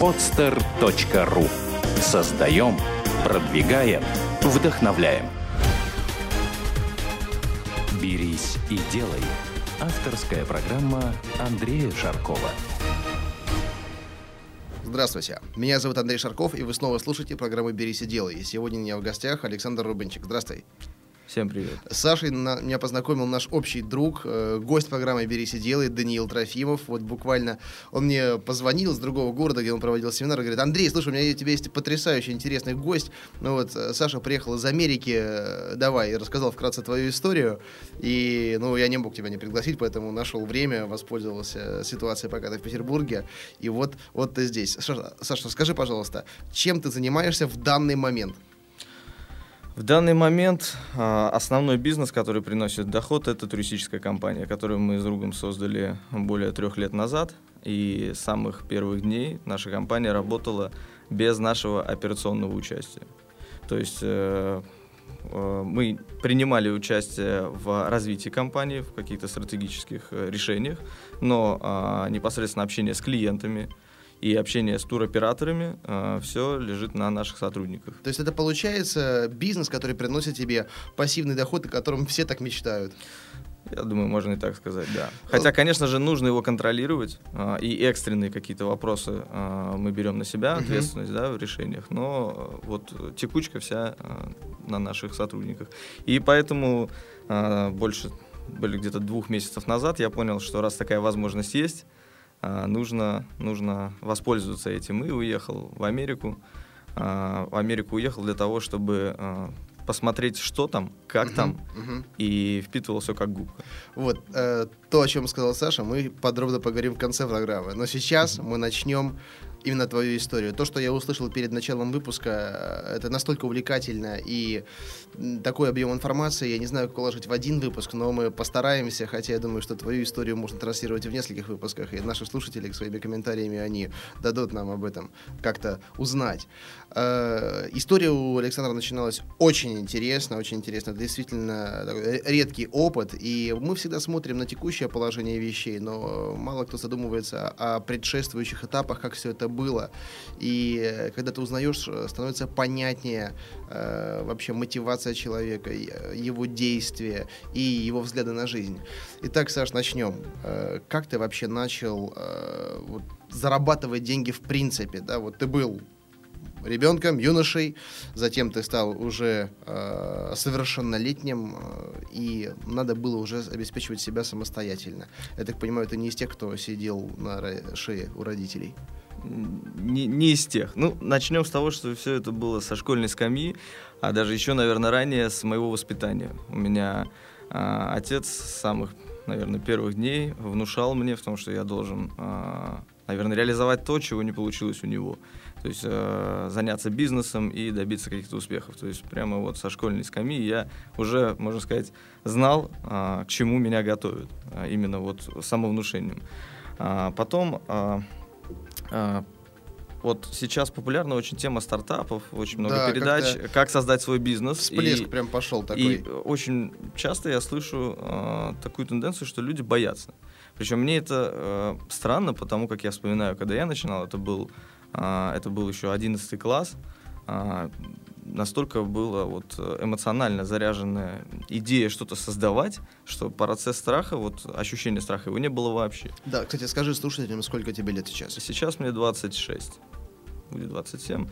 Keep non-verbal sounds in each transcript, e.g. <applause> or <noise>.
podster.ru Создаем, продвигаем, вдохновляем. «Берись и делай» – авторская программа Андрея Шаркова. Здравствуйте, меня зовут Андрей Шарков, и вы снова слушаете программу «Берись и делай». И сегодня у меня в гостях Александр Рубинчик. Здравствуй. Всем привет. С Сашей на, меня познакомил наш общий друг, э, гость программы «Берись и делай» Даниил Трофимов. Вот буквально он мне позвонил из другого города, где он проводил семинар, и говорит, Андрей, слушай, у меня у тебя есть потрясающий интересный гость. Ну вот, э, Саша приехал из Америки, э, давай, и рассказал вкратце твою историю. И, ну, я не мог тебя не пригласить, поэтому нашел время, воспользовался ситуацией, пока ты в Петербурге. И вот, вот ты здесь. Саша, Саша, скажи, пожалуйста, чем ты занимаешься в данный момент? В данный момент а, основной бизнес, который приносит доход, это туристическая компания, которую мы с другом создали более трех лет назад. И с самых первых дней наша компания работала без нашего операционного участия. То есть э, э, мы принимали участие в развитии компании, в каких-то стратегических э, решениях, но а, непосредственно общение с клиентами, и общение с туроператорами, э, все лежит на наших сотрудниках. То есть это получается бизнес, который приносит тебе пассивный доход, о котором все так мечтают? Я думаю, можно и так сказать, да. Хотя, конечно же, нужно его контролировать, э, и экстренные какие-то вопросы э, мы берем на себя, ответственность да, в решениях, но вот текучка вся э, на наших сотрудниках. И поэтому э, больше, были где-то двух месяцев назад, я понял, что раз такая возможность есть, а, нужно, нужно воспользоваться этим. И уехал в Америку. А, в Америку уехал для того, чтобы а, посмотреть, что там, как uh-huh, там, uh-huh. и впитывал все как губка. Вот, э, то, о чем сказал Саша, мы подробно поговорим в конце программы. Но сейчас uh-huh. мы начнем именно твою историю. То, что я услышал перед началом выпуска, э, это настолько увлекательно и такой объем информации, я не знаю, как уложить в один выпуск, но мы постараемся, хотя я думаю, что твою историю можно транслировать в нескольких выпусках, и наши слушатели своими комментариями, они дадут нам об этом как-то узнать. Э, история у Александра начиналась очень интересно, очень интересно. Действительно редкий опыт, и мы всегда смотрим на текущее положение вещей, но мало кто задумывается о предшествующих этапах, как все это было. И э, когда ты узнаешь, э, становится понятнее э, вообще мотивация человека, э, его действия и его взгляды на жизнь. Итак, Саш, начнем. Э, как ты вообще начал э, вот, зарабатывать деньги в принципе? Да? Вот ты был ребенком, юношей, затем ты стал уже э, совершеннолетним, э, и надо было уже обеспечивать себя самостоятельно. Я так понимаю, ты не из тех, кто сидел на шее у родителей не, не из тех. Ну, начнем с того, что все это было со школьной скамьи, а даже еще, наверное, ранее с моего воспитания. У меня э, отец с самых, наверное, первых дней внушал мне в том, что я должен, э, наверное, реализовать то, чего не получилось у него. То есть э, заняться бизнесом и добиться каких-то успехов. То есть прямо вот со школьной скамьи я уже, можно сказать, знал, э, к чему меня готовят. Именно вот самовнушением. А потом... Э, вот сейчас популярна очень тема стартапов, очень много да, передач, как создать свой бизнес. Всплеск и, прям пошел такой. И очень часто я слышу э, такую тенденцию, что люди боятся. Причем мне это э, странно, потому как я вспоминаю, когда я начинал, это был, э, это был еще 11 класс, э, настолько была вот эмоционально заряженная идея что-то создавать, что процесс страха, вот ощущение страха его не было вообще. Да, кстати, скажи слушателям, сколько тебе лет сейчас? Сейчас мне 26, будет 27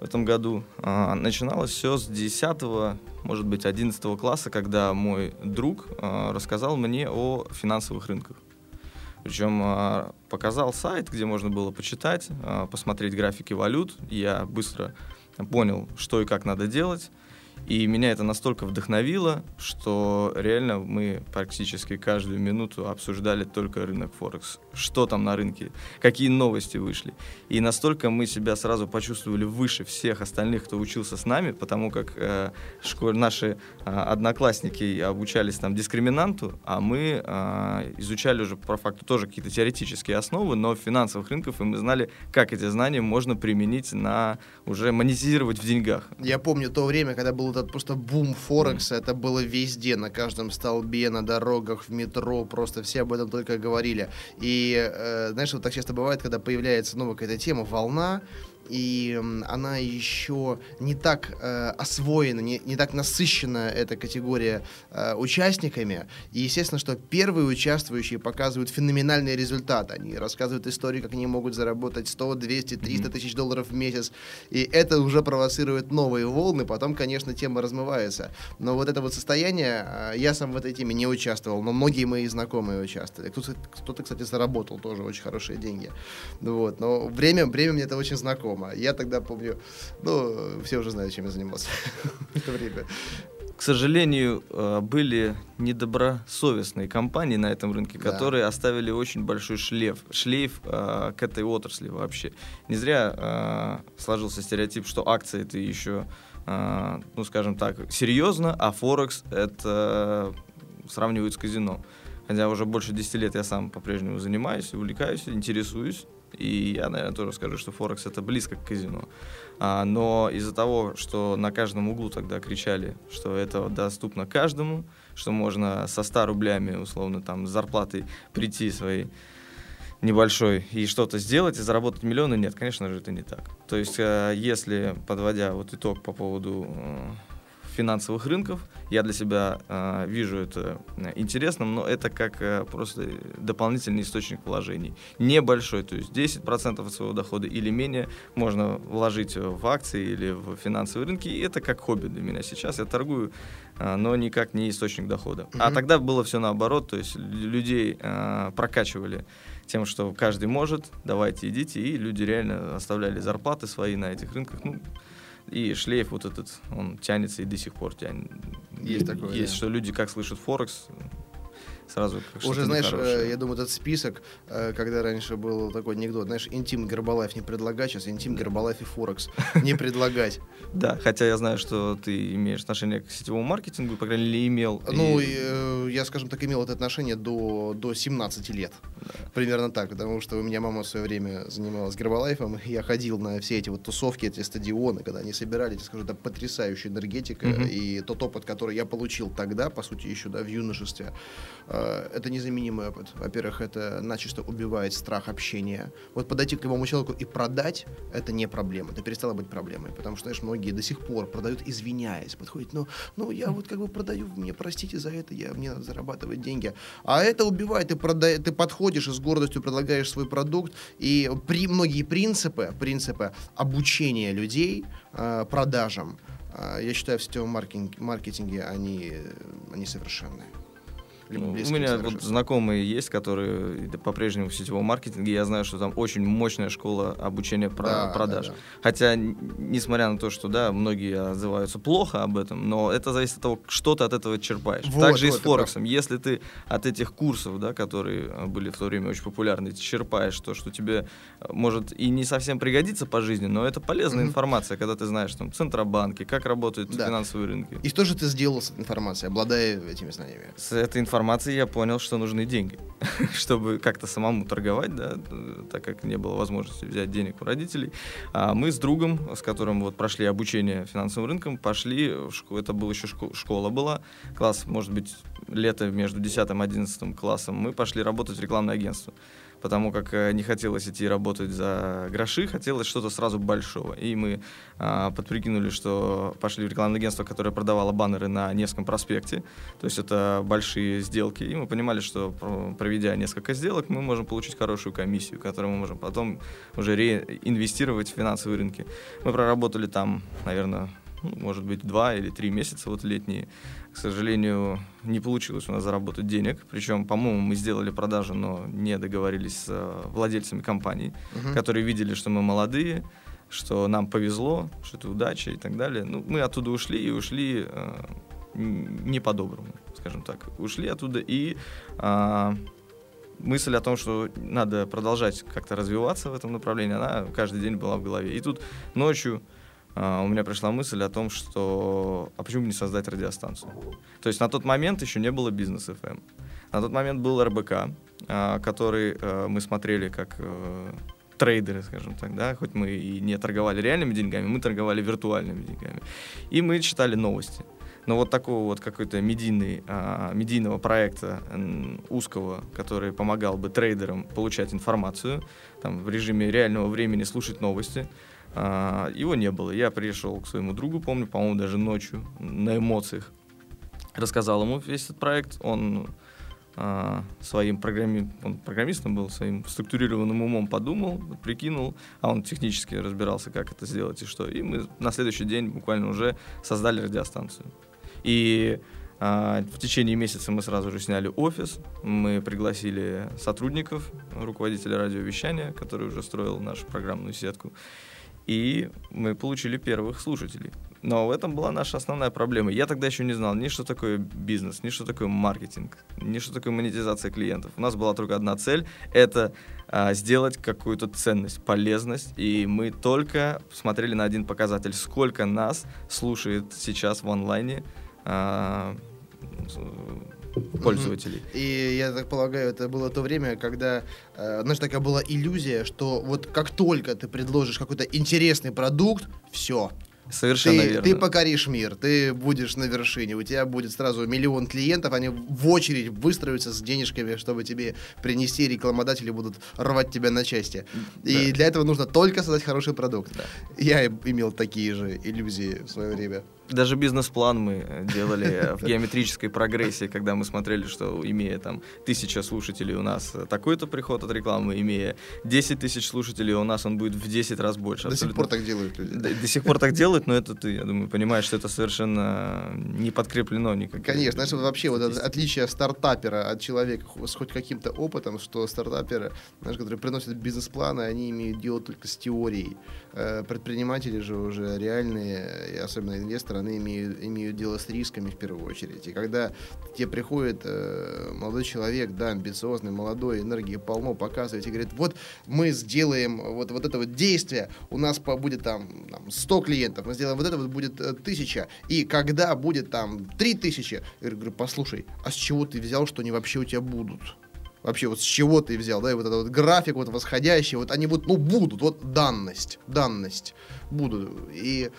в этом году. А, начиналось все с 10, может быть, 11 класса, когда мой друг а, рассказал мне о финансовых рынках. Причем а, показал сайт, где можно было почитать, а, посмотреть графики валют. Я быстро понял, что и как надо делать. И меня это настолько вдохновило, что реально мы практически каждую минуту обсуждали только рынок Форекс. Что там на рынке, какие новости вышли. И настолько мы себя сразу почувствовали выше всех остальных, кто учился с нами, потому как э, школь, наши э, одноклассники обучались там дискриминанту, а мы э, изучали уже по факту тоже какие-то теоретические основы, но финансовых рынков, и мы знали, как эти знания можно применить на уже монетизировать в деньгах. Я помню то время, когда был этот просто бум Форекса, mm. это было везде, на каждом столбе, на дорогах, в метро, просто все об этом только говорили. И, э, знаешь, вот так часто бывает, когда появляется новая какая-то тема, волна, и она еще не так э, освоена, не, не так насыщена эта категория э, участниками. И естественно, что первые участвующие показывают феноменальный результат. Они рассказывают истории, как они могут заработать 100, 200, 300 тысяч долларов в месяц. И это уже провоцирует новые волны. Потом, конечно, тема размывается. Но вот это вот состояние, э, я сам в этой теме не участвовал, но многие мои знакомые участвовали. Кто-то, кто-то кстати, заработал тоже очень хорошие деньги. Вот. Но время, время мне это очень знакомо дома. Я тогда помню, ну, все уже знают, чем я занимался в <laughs> это время. К сожалению, э, были недобросовестные компании на этом рынке, да. которые оставили очень большой шлейф, шлейф э, к этой отрасли вообще. Не зря э, сложился стереотип, что акции это еще, э, ну скажем так, серьезно, а Форекс это сравнивают с казино. Хотя уже больше 10 лет я сам по-прежнему занимаюсь, увлекаюсь, интересуюсь. И я, наверное, тоже скажу, что Форекс это близко к казино. А, но из-за того, что на каждом углу тогда кричали, что это доступно каждому, что можно со 100 рублями, условно, там, с зарплатой прийти своей небольшой и что-то сделать и заработать миллионы, нет, конечно же, это не так. То есть, э, если, подводя вот итог по поводу э, финансовых рынков. Я для себя э, вижу это э, интересным, но это как э, просто дополнительный источник вложений. Небольшой, то есть 10% от своего дохода или менее можно вложить в акции или в финансовые рынки, и это как хобби для меня сейчас. Я торгую, э, но никак не источник дохода. Mm-hmm. А тогда было все наоборот, то есть людей э, прокачивали тем, что каждый может, давайте идите, и люди реально оставляли зарплаты свои на этих рынках. Ну, и шлейф вот этот, он тянется и до сих пор тянет. Есть такое. Есть, да. что люди как слышат Форекс, сразу как Уже, знаешь, э, я думаю, этот список, э, когда раньше был такой анекдот, знаешь, интим Гербалайф не предлагать, сейчас интим Гербалайф и Форекс <laughs> не предлагать. Да, хотя я знаю, что ты имеешь отношение к сетевому маркетингу, по крайней мере, имел. Ну, э, я, скажем так, имел это отношение до, до 17 лет. Примерно так, потому что у меня мама в свое время занималась Гербалайфом, и я ходил на все эти вот тусовки, эти стадионы, когда они собирали, скажу, это потрясающая энергетика, и тот опыт, который я получил тогда, по сути, еще да, в юношестве, это незаменимый опыт. Во-первых, это начисто убивает страх общения. Вот подойти к любому человеку и продать — это не проблема. Это перестало быть проблемой. Потому что, знаешь, многие до сих пор продают, извиняясь. Подходят, ну, ну я вот как бы продаю, мне простите за это, я, мне надо зарабатывать деньги. А это убивает. Ты, продай, ты подходишь и с гордостью предлагаешь свой продукт. И при, многие принципы, принципы обучения людей э, продажам, э, я считаю, в сетевом маркетинге, маркетинге они, они совершенные. Либо у меня вот знакомые есть, которые по-прежнему в сетевом маркетинге. Я знаю, что там очень мощная школа обучения про да, продаж. Да, да. Хотя, несмотря на то, что да, многие отзываются плохо об этом, но это зависит от того, что ты от этого черпаешь. Вот, Также вот, и с Форексом. Если ты от этих курсов, да, которые а, были в то время очень популярны, черпаешь то, что тебе а, может и не совсем пригодится по жизни, но это полезная mm-hmm. информация, когда ты знаешь там центробанки, как работают да. финансовые рынки. И что же ты сделал с этой информацией, обладая этими знаниями? С этой информацией информации я понял, что нужны деньги, <laughs> чтобы как-то самому торговать, да, так как не было возможности взять денег у родителей. А мы с другом, с которым вот прошли обучение финансовым рынкам, пошли в школу, это была еще школа была, класс, может быть, лето между 10 и 11 классом, мы пошли работать в рекламное агентство потому как э, не хотелось идти работать за гроши, хотелось что-то сразу большого. И мы а, подприкинули, что пошли в рекламное агентство, которое продавало баннеры на Невском проспекте, то есть это большие сделки, и мы понимали, что проведя несколько сделок, мы можем получить хорошую комиссию, которую мы можем потом уже реинвестировать в финансовые рынки. Мы проработали там, наверное, может быть, два или три месяца, вот летние. К сожалению, не получилось у нас заработать денег. Причем, по-моему, мы сделали продажу, но не договорились с э, владельцами компаний, угу. которые видели, что мы молодые, что нам повезло, что это удача и так далее. Ну, мы оттуда ушли и ушли э, не по-доброму, скажем так. Ушли оттуда и э, мысль о том, что надо продолжать как-то развиваться в этом направлении, она каждый день была в голове. И тут ночью у меня пришла мысль о том, что а почему бы не создать радиостанцию? То есть на тот момент еще не было бизнес FM. Эм. На тот момент был РБК, а, который э, мы смотрели как э, трейдеры, скажем так, да, хоть мы и не торговали реальными деньгами, мы торговали виртуальными деньгами. И мы читали новости. Но вот такого вот какой-то медийный, а, медийного проекта узкого, который помогал бы трейдерам получать информацию, там, в режиме реального времени слушать новости, а, его не было. Я пришел к своему другу, помню, по-моему, даже ночью на эмоциях. Рассказал ему весь этот проект. Он а, своим программи... он программистом был, своим структурированным умом подумал, прикинул, а он технически разбирался, как это сделать и что. И мы на следующий день буквально уже создали радиостанцию. И а, в течение месяца мы сразу же сняли офис, мы пригласили сотрудников, руководителя радиовещания, который уже строил нашу программную сетку, и мы получили первых слушателей. Но в этом была наша основная проблема. Я тогда еще не знал ни что такое бизнес, ни что такое маркетинг, ни что такое монетизация клиентов. У нас была только одна цель — это а, сделать какую-то ценность, полезность. И мы только смотрели на один показатель, сколько нас слушает сейчас в онлайне а, пользователей. И я так полагаю, это было то время, когда, э, знаешь, такая была иллюзия, что вот как только ты предложишь какой-то интересный продукт, все, Совершенно ты, верно. Ты покоришь мир, ты будешь на вершине, у тебя будет сразу миллион клиентов, они в очередь выстроятся с денежками, чтобы тебе принести, рекламодатели будут рвать тебя на части. Да. И для этого нужно только создать хороший продукт. Да. Я имел такие же иллюзии в свое время даже бизнес-план мы э, делали в геометрической прогрессии, когда мы смотрели, что имея там тысяча слушателей, у нас такой-то приход от рекламы, имея 10 тысяч слушателей, у нас он будет в 10 раз больше. До сих пор так делают люди. До, до сих пор так делают, но это ты, я думаю, понимаешь, что это совершенно не подкреплено никак. Конечно, знаешь, вообще вот отличие стартапера от человека с хоть каким-то опытом, что стартаперы, знаешь, которые приносят бизнес-планы, они имеют дело только с теорией. Э, предприниматели же уже реальные, особенно инвесторы, они имеют, имеют дело с рисками в первую очередь. И когда тебе приходит э, молодой человек, да, амбициозный, молодой, энергии полно, показывает и говорит, вот мы сделаем вот, вот это вот действие, у нас будет там, там 100 клиентов, мы сделаем вот это вот будет э, тысяча, и когда будет там 3000, я говорю, послушай, а с чего ты взял, что они вообще у тебя будут? Вообще вот с чего ты взял, да, и вот этот вот график вот восходящий, вот они вот, ну, будут, вот данность, данность будут. И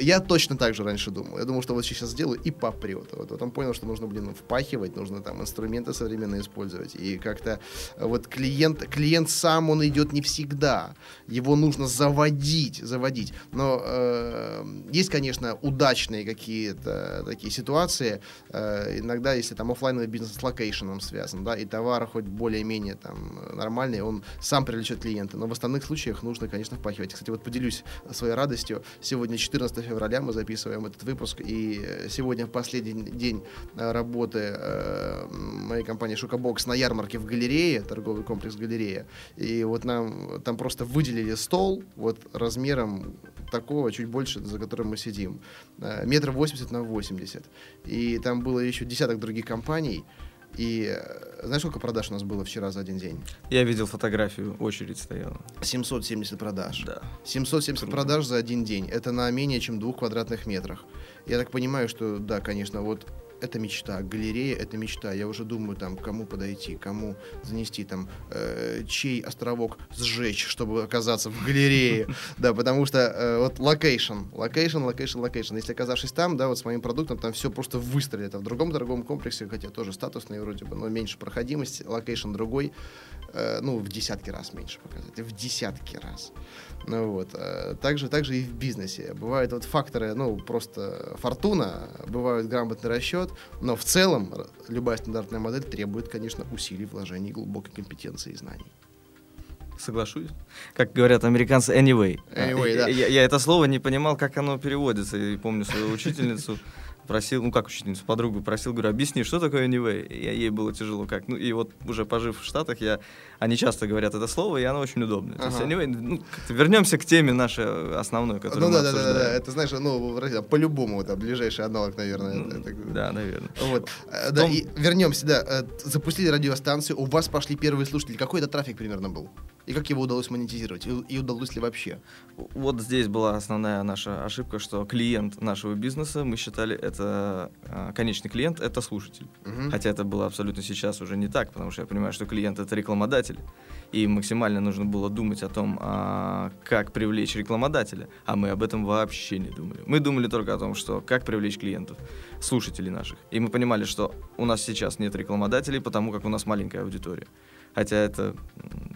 я точно так же раньше думал. Я думал, что вот сейчас сделаю и попрет. Вот потом понял, что нужно, блин, впахивать, нужно там инструменты современные использовать. И как-то вот клиент, клиент сам, он идет не всегда. Его нужно заводить, заводить. Но э, есть, конечно, удачные какие-то такие ситуации. Э, иногда, если там офлайновый бизнес с location ом связан, да, и товар хоть более-менее там нормальный, он сам привлечет клиента. Но в остальных случаях нужно, конечно, впахивать. Кстати, вот поделюсь своей радостью. Сегодня 14 февраля мы записываем этот выпуск, и сегодня последний день э, работы э, моей компании Шукабокс на ярмарке в галерее, торговый комплекс галерея. И вот нам там просто выделили стол вот размером такого, чуть больше, за которым мы сидим. Э, метр восемьдесят на восемьдесят. И там было еще десяток других компаний. И э, знаешь, сколько продаж у нас было вчера за один день? Я видел фотографию, очередь стояла. 770 продаж. Да. 770 Круто. продаж за один день. Это на менее чем двух квадратных метрах. Я так понимаю, что да, конечно, вот это мечта. Галерея — это мечта. Я уже думаю, там, кому подойти, кому занести, там, э, чей островок сжечь, чтобы оказаться в галерее. <laughs> Да, потому что э, вот location, location, location, location. Если оказавшись там, да, вот с моим продуктом, там все просто выстрелит. А в другом торговом комплексе, хотя тоже статусный вроде бы, но меньше проходимость, location другой, э, ну, в десятки раз меньше показать. В десятки раз. Ну вот. Э, также, также и в бизнесе. Бывают вот факторы, ну, просто фортуна, бывают грамотный расчет, но в целом любая стандартная модель требует, конечно, усилий, вложений, глубокой компетенции и знаний. Соглашусь. Как говорят американцы, anyway. Anyway, да. Я, я это слово не понимал, как оно переводится. И помню свою учительницу просил, ну как учительницу, подругу просил, говорю, объясни, что такое anyway. И ей было тяжело как. Ну и вот уже пожив в Штатах, я, они часто говорят это слово, и оно очень удобное. Ага. То есть anyway, ну, вернемся к теме нашей основной, которую ну, мы да, обсуждаем. да, да, да, это знаешь, ну, по-любому, это ближайший аналог, наверное. Ну, это, да, наверное. Вот. Э, да, Том... и вернемся, да, э, запустили радиостанцию, у вас пошли первые слушатели. Какой это трафик примерно был? И как его удалось монетизировать? И, и удалось ли вообще? Вот здесь была основная наша ошибка, что клиент нашего бизнеса, мы считали, это а, конечный клиент, это слушатель. Мгм. Хотя это было абсолютно сейчас уже не так, потому что я понимаю, что клиент это рекламодатель. И максимально нужно было думать о том, а, как привлечь рекламодателя. А мы об этом вообще не думали. Мы думали только о том, что как привлечь клиентов, слушателей наших. И мы понимали, что у нас сейчас нет рекламодателей, потому как у нас маленькая аудитория. Хотя это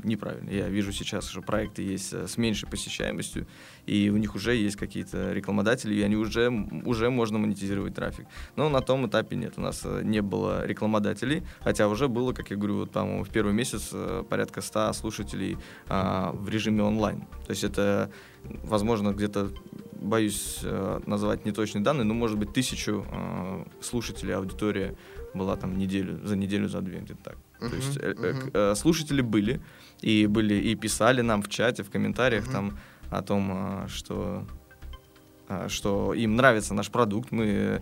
неправильно. Я вижу сейчас, что проекты есть э, с меньшей посещаемостью, и у них уже есть какие-то рекламодатели, и они уже, уже можно монетизировать трафик. Но на том этапе нет. У нас э, не было рекламодателей, хотя уже было, как я говорю, вот, по-моему, в первый месяц э, порядка 100 слушателей а, в режиме онлайн. То есть это, возможно, где-то боюсь э, назвать неточные данные, но может быть тысячу э, слушателей аудитория была там неделю, за неделю, за две, где-то так. То Мгм, есть э, э, э, слушатели были, и были, и писали нам в чате, в комментариях Мгм. там о том, а, что что им нравится наш продукт. Мы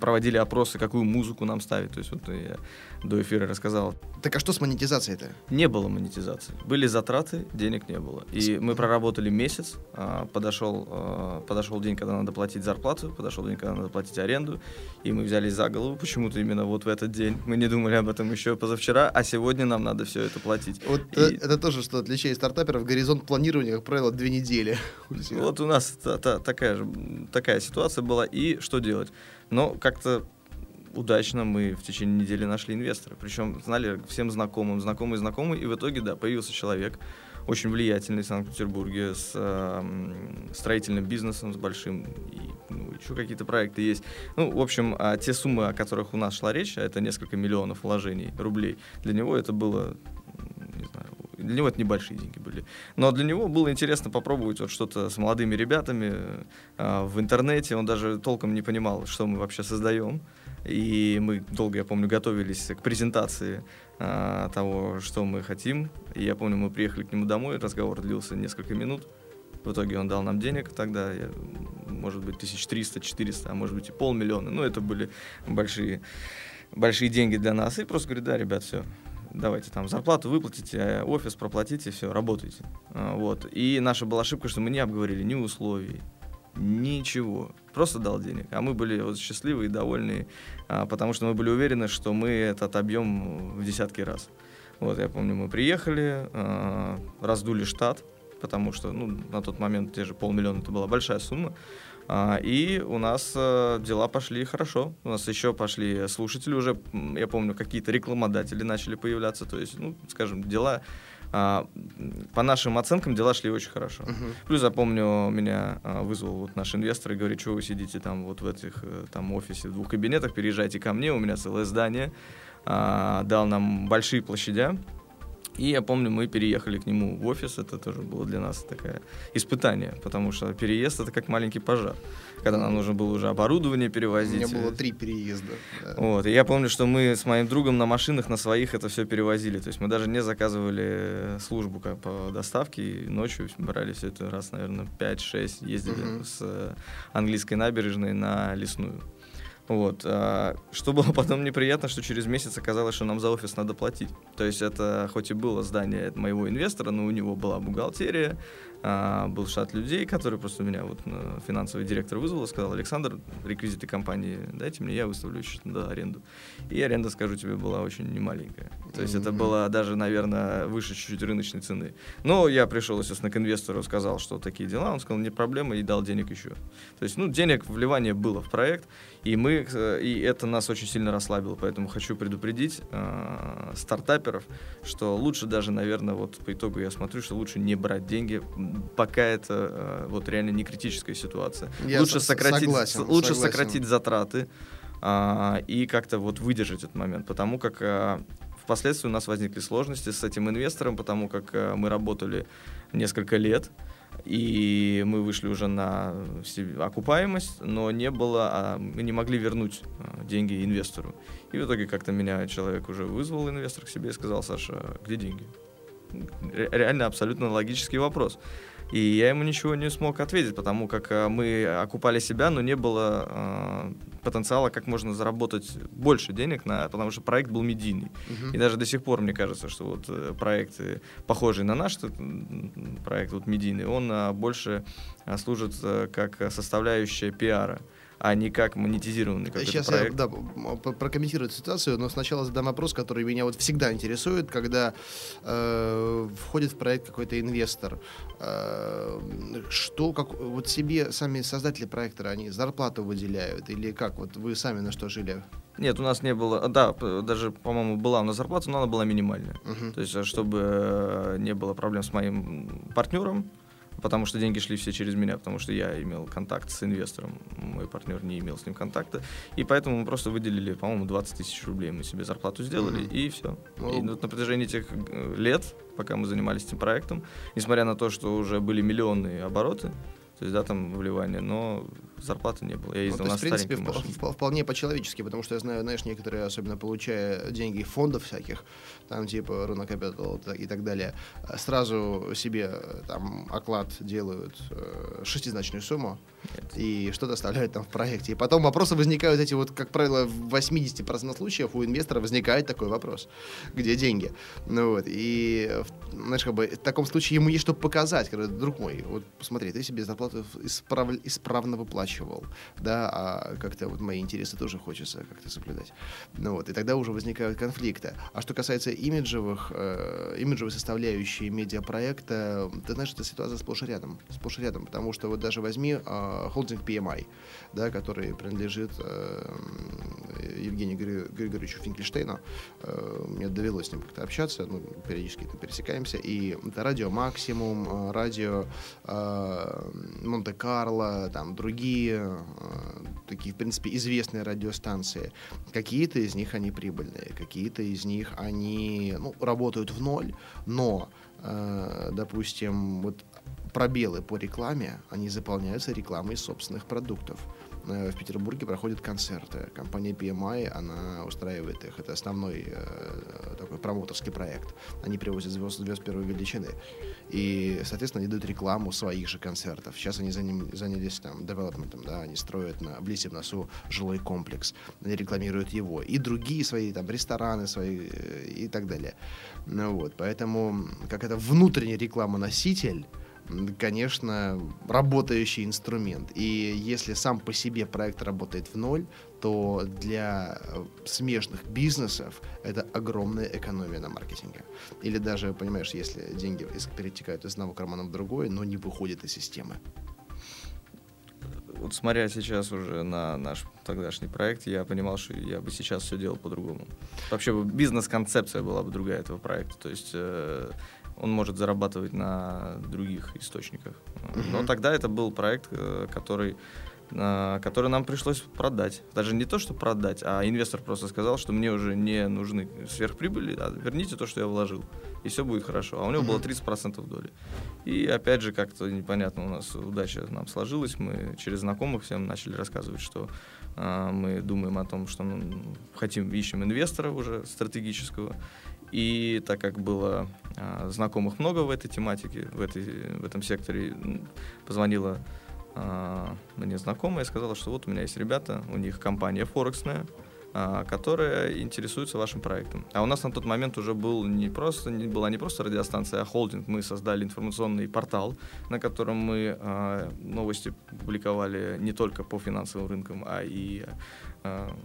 проводили опросы, какую музыку нам ставить. То есть вот я до эфира рассказал. Так а что с монетизацией-то? Не было монетизации. Были затраты, денег не было. И мы проработали месяц. а, Подошел, а, подошел день, когда надо платить зарплату, подошел день, когда надо платить аренду. И мы взялись за голову почему-то именно вот в этот день. Мы не думали об этом еще позавчера, а сегодня нам надо все это платить. Вот И- э, это тоже, что отличает стартаперов. Горизонт планирования, как правило, две недели. <laughs> Вот у нас та- та- такая же такая ситуация была. И что делать? Но как-то удачно мы в течение недели нашли инвестора. Причем знали всем знакомым, знакомый знакомый. И в итоге, да, появился человек, очень влиятельный в Санкт-Петербурге, с э, строительным бизнесом, с большим, и ну, еще какие-то проекты есть. Ну, в общем, а те суммы, о которых у нас шла речь, а это несколько миллионов вложений рублей, для него это было, для него это небольшие деньги были. Но для него было интересно попробовать вот что-то с молодыми ребятами э, в интернете. Он даже толком не понимал, что мы вообще создаем. И мы долго, я помню, готовились к презентации а, того, что мы хотим. И я помню, мы приехали к нему домой, разговор длился несколько минут. В итоге он дал нам денег тогда, может быть, 1300-400, а может быть и полмиллиона. Ну, это были большие, большие деньги для нас. И просто говорит, да, ребят, все, давайте там зарплату выплатите, а офис проплатите, все, работайте. А, Вот. И наша была ошибка, что мы не обговорили ни условий, ничего. Просто дал денег. А мы были вот счастливы и довольны, а, потому что мы были уверены, что мы это отобьем в десятки раз. Вот, я помню, мы приехали, а, раздули штат, потому что ну, на тот момент те же полмиллиона это была большая сумма. А, И у нас э, дела пошли хорошо. У нас еще пошли слушатели уже, я помню, какие-то рекламодатели начали появляться. То есть, ну, скажем, дела, а, по нашим оценкам, дела шли очень хорошо. Мгм. Плюс, я помню, меня а, вызвал вот наш инвестор и говорит, что вы сидите там вот в этих э, там офисе в двух кабинетах, переезжайте ко мне, у меня целое здание. А, дал нам большие площадя. И я помню, мы переехали к нему в офис, это тоже было для нас такое испытание, потому что переезд это как маленький пожар, когда нам нужно было уже оборудование У перевозить. меня было три переезда. да. Вот, и я помню, что мы с моим другом на машинах, на своих это все перевозили. То есть мы даже не заказывали э, службу как по доставке, и ночью брали все это раз, наверное, 5-6, ездили Мгм. с э, английской набережной на лесную. Вот. а, Что было <laughs> потом неприятно, что через месяц оказалось, что нам за офис надо платить. То есть это хоть и было здание моего инвестора, но у него была бухгалтерия, а, был штат людей, который просто меня вот э, финансовый директор вызвал и сказал, Александр, реквизиты компании дайте мне, я выставлю счет на аренду. И аренда, скажу тебе, была очень немаленькая. То есть это Мгм. было даже, наверное, выше чуть-чуть рыночной цены. Но я пришел, естественно, к инвестору, сказал, что такие дела. Он сказал, не проблема, и дал денег еще. То есть, ну, денег, вливание было в проект, и мы, э, и это нас очень сильно расслабило. Поэтому хочу предупредить э, стартаперов, что лучше даже, наверное, вот по итогу я смотрю, что лучше не брать деньги, пока это э, вот реально не критическая ситуация. Я лучше со- сократить, согласен, лучше согласен. сократить затраты а, и как-то вот выдержать этот момент, потому как а, впоследствии у нас возникли сложности с этим инвестором, потому как а, мы работали несколько лет, и мы вышли уже на окупаемость, но не было, а, мы не могли вернуть деньги инвестору. И в итоге как-то меня человек уже вызвал, инвестор, к себе и сказал, Саша, где деньги? Ре- Реально абсолютно логический вопрос. И я ему ничего не смог ответить, потому как э, мы окупали себя, но не было э, потенциала, как можно заработать больше денег, на, потому что проект был медийный. Мгм. И даже до сих пор мне кажется, что вот э, проекты, похожие на наш проект, вот медийный, он больше служит э, как составляющая пиара, а не как монетизированный какой-то Сейчас я проект. да, м, п- прокомментирую ситуацию, но сначала задам вопрос, который меня вот всегда интересует, когда э, входит в проект какой-то инвестор. Э, что, как, вот себе сами создатели проекта, они зарплату выделяют или как? Вот вы сами на что жили? Нет, у нас не было, а, да, даже, по-моему, была у нас зарплата, но она была минимальная. Мгм. То есть, э, чтобы э, не было проблем с моим партнером, потому что деньги шли все через меня, потому что я имел контакт с инвестором, мой партнер не имел с ним контакта, и поэтому мы просто выделили, по-моему, 20 тысяч рублей, мы себе зарплату сделали, Мгм. и все. Ну, И вот на протяжении этих э, лет, пока мы занимались этим проектом, несмотря на то, что уже были миллионные обороты, то есть, да, там вливания, но зарплаты не было. Я Ну, ездил есть, на в принципе, машине. впо- вполне по-человечески, потому что я знаю, знаешь, некоторые, особенно получая деньги фондов всяких, там типа Руна Capital и так далее, э, сразу себе э, там оклад делают э, шестизначную сумму Нет. и что-то оставляют там в проекте. И потом вопросы возникают эти вот, как правило, в 80% случаев у инвестора возникает такой вопрос, где деньги. Ну вот, и, знаешь, как бы в таком случае ему есть что показать, когда, друг мой, вот посмотри, ты себе зарплату исправ- исправно выплачивал, да, а как-то вот мои интересы тоже хочется как-то соблюдать. Ну вот, и тогда уже возникают конфликты. А что касается имиджевых, э, имиджевой составляющей медиапроекта, ты знаешь, эта ситуация сплошь и рядом, сплошь и рядом, потому что вот даже возьми э, холдинг PMI, да, который принадлежит э, Евгению Гри- Григорьевичу Финкельштейну. Э, мне довелось с ним как-то общаться, ну, периодически там пересекаемся, и это радио Максимум, э, радио э, Монте-Карло, там другие э, такие, в принципе, известные радиостанции. Какие-то из них они прибыльные, какие-то из них они ну, работают в ноль, но, э, допустим, вот пробелы по рекламе, они заполняются рекламой собственных продуктов. Э, В Петербурге проходят концерты. Компания PMI, она устраивает их. Это основной э, такой промоутерский проект. Они привозят звезд, звезд первой величины. И, соответственно, они дают рекламу своих же концертов. Сейчас они заним- занялись там девелопментом, да, они строят на близе в носу жилой комплекс. Они рекламируют его. И другие свои там рестораны свои э, и так далее. Ну вот, поэтому как это внутренний рекламоноситель, м, конечно, работающий инструмент. И если сам по себе проект работает в ноль, то для э, смежных бизнесов это огромная экономия на маркетинге. Или даже, понимаешь, если деньги перетекают из одного кармана в другой, но не выходят из системы. Вот смотря сейчас уже на наш тогдашний проект, я понимал, что я бы сейчас все делал по-другому. Вообще бизнес-концепция была бы другая этого проекта. То есть э, он может зарабатывать на других источниках. Но тогда это был проект, э, который э, который нам пришлось продать. Даже не то, что продать, а инвестор просто сказал, что мне уже не нужны сверхприбыли, а верните то, что я вложил, и все будет хорошо. А у него было Мгм. 30% доли. И опять же, как-то непонятно у нас удача нам сложилась. Мы через знакомых всем начали рассказывать, что а, мы думаем о том, что ну, хотим, ищем инвестора уже стратегического. И так как было а, знакомых много в этой тематике, в, этой, в этом секторе, позвонила а, мне знакомая и сказала, что вот у меня есть ребята, у них компания Форексная, а, которая интересуется вашим проектом. А у нас на тот момент уже был не просто, не, была не просто радиостанция, а холдинг. Мы создали информационный портал, на котором мы а, новости публиковали не только по финансовым рынкам, а и а,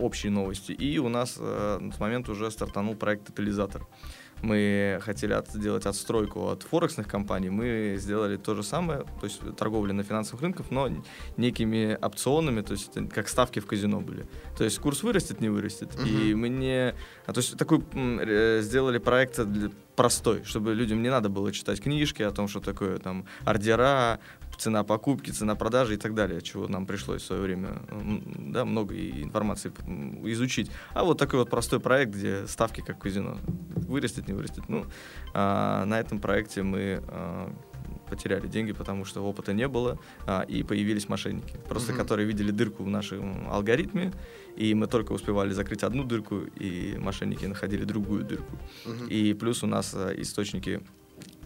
общие новости. И у нас а, на тот момент уже стартанул проект «Тотализатор». Мы хотели от- сделать отстройку от форексных компаний, мы сделали то же самое, то есть торговля на финансовых рынках, но некими опционами, то есть это как ставки в казино были. То есть курс вырастет, не вырастет. И мы не... А, то есть такой э, сделали проект для- простой, чтобы людям не надо было читать книжки о том, что такое там ордера, цена покупки, цена продажи и так далее, чего нам пришлось в свое время да, много информации изучить. А вот такой вот простой проект, где ставки как казино. Вырастет, не вырастет. Ну, а, на этом проекте мы а, потеряли деньги, потому что опыта не было, а, и появились мошенники, просто Мгм. которые видели дырку в нашем алгоритме, и мы только успевали закрыть одну дырку, и мошенники находили другую дырку. Мгм. И плюс у нас э, источники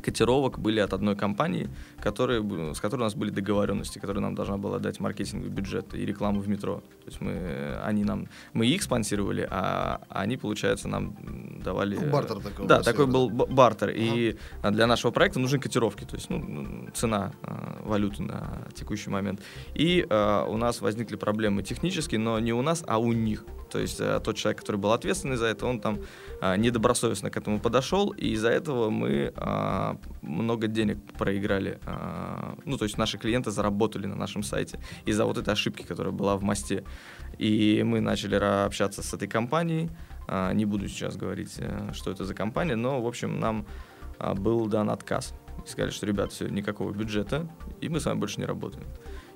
котировок были от одной компании, которые, с которой у нас были договоренности, которая нам должна была дать маркетинговый бюджет и рекламу в метро. То есть мы, они нам, мы их спонсировали, а они, получается, нам давали... Ну, бартер такой. Да, такой был бартер. Ага. И для нашего проекта нужны котировки, то есть ну, цена э, валюты на текущий момент. И э, у нас возникли проблемы технические, но не у нас, а у них. То есть э, тот человек, который был ответственный за это, он там э, недобросовестно к этому подошел, и из-за этого мы э, много денег проиграли. Э, ну, то есть наши клиенты заработали на нашем сайте из-за вот этой ошибки, которая была в мосте. И мы начали общаться с этой компанией. Э, не буду сейчас говорить, э, что это за компания, но, в общем, нам э, был дан отказ. Сказали, что, ребят, все, никакого бюджета, и мы с вами больше не работаем.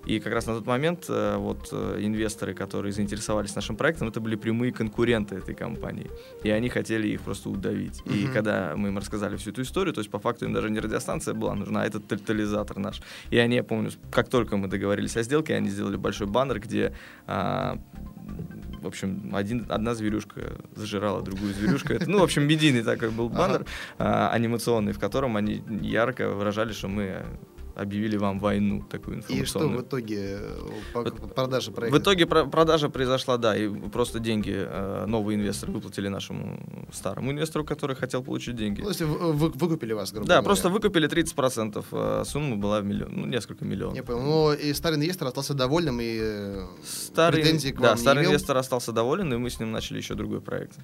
И как раз на тот момент э, вот э, инвесторы, которые заинтересовались нашим проектом, это были прямые конкуренты этой компании. И они хотели их просто удавить. Mm-hmm. И когда мы им рассказали всю эту историю, то есть по факту им даже не радиостанция была нужна, а этот тотализатор наш. И они, я помню, как только мы договорились о сделке, они сделали большой баннер, где а, в общем, один, одна зверюшка зажирала другую зверюшку. Это, ну, в общем, медийный такой был баннер ага. а, анимационный, в котором они ярко выражали, что мы объявили вам войну такую информационную. И что в итоге по продажа проекта? В итоге про продажа произошла, да, и просто деньги э, новые инвесторы выплатили нашему старому инвестору, который хотел получить деньги. Ну, если вы, выкупили вас, грубо Да, говоря. просто выкупили 30%, а сумма была в миллион, ну, несколько миллионов. Я понял. Но и старый инвестор остался довольным и э, старый, претензий к вам Да, старый имел? инвестор остался доволен, и мы с ним начали еще другой проект.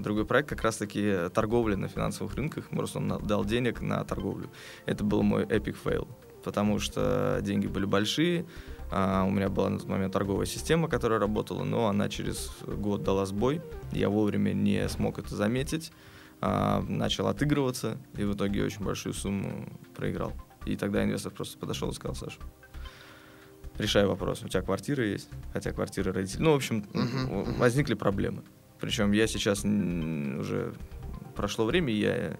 Другой проект как раз-таки торговля на финансовых рынках, просто он дал денег на торговлю. Это был мой epic fail потому что деньги были большие. А, у меня была на тот момент торговая система, которая работала, но она через год дала сбой. Я вовремя не смог это заметить, а, начал отыгрываться и в итоге очень большую сумму проиграл. И тогда инвестор просто подошел и сказал, Саша, решай вопрос. У тебя квартира есть, хотя квартира родителей. Ну, в общем, uh-huh, возникли проблемы. Причем я сейчас уже прошло время, я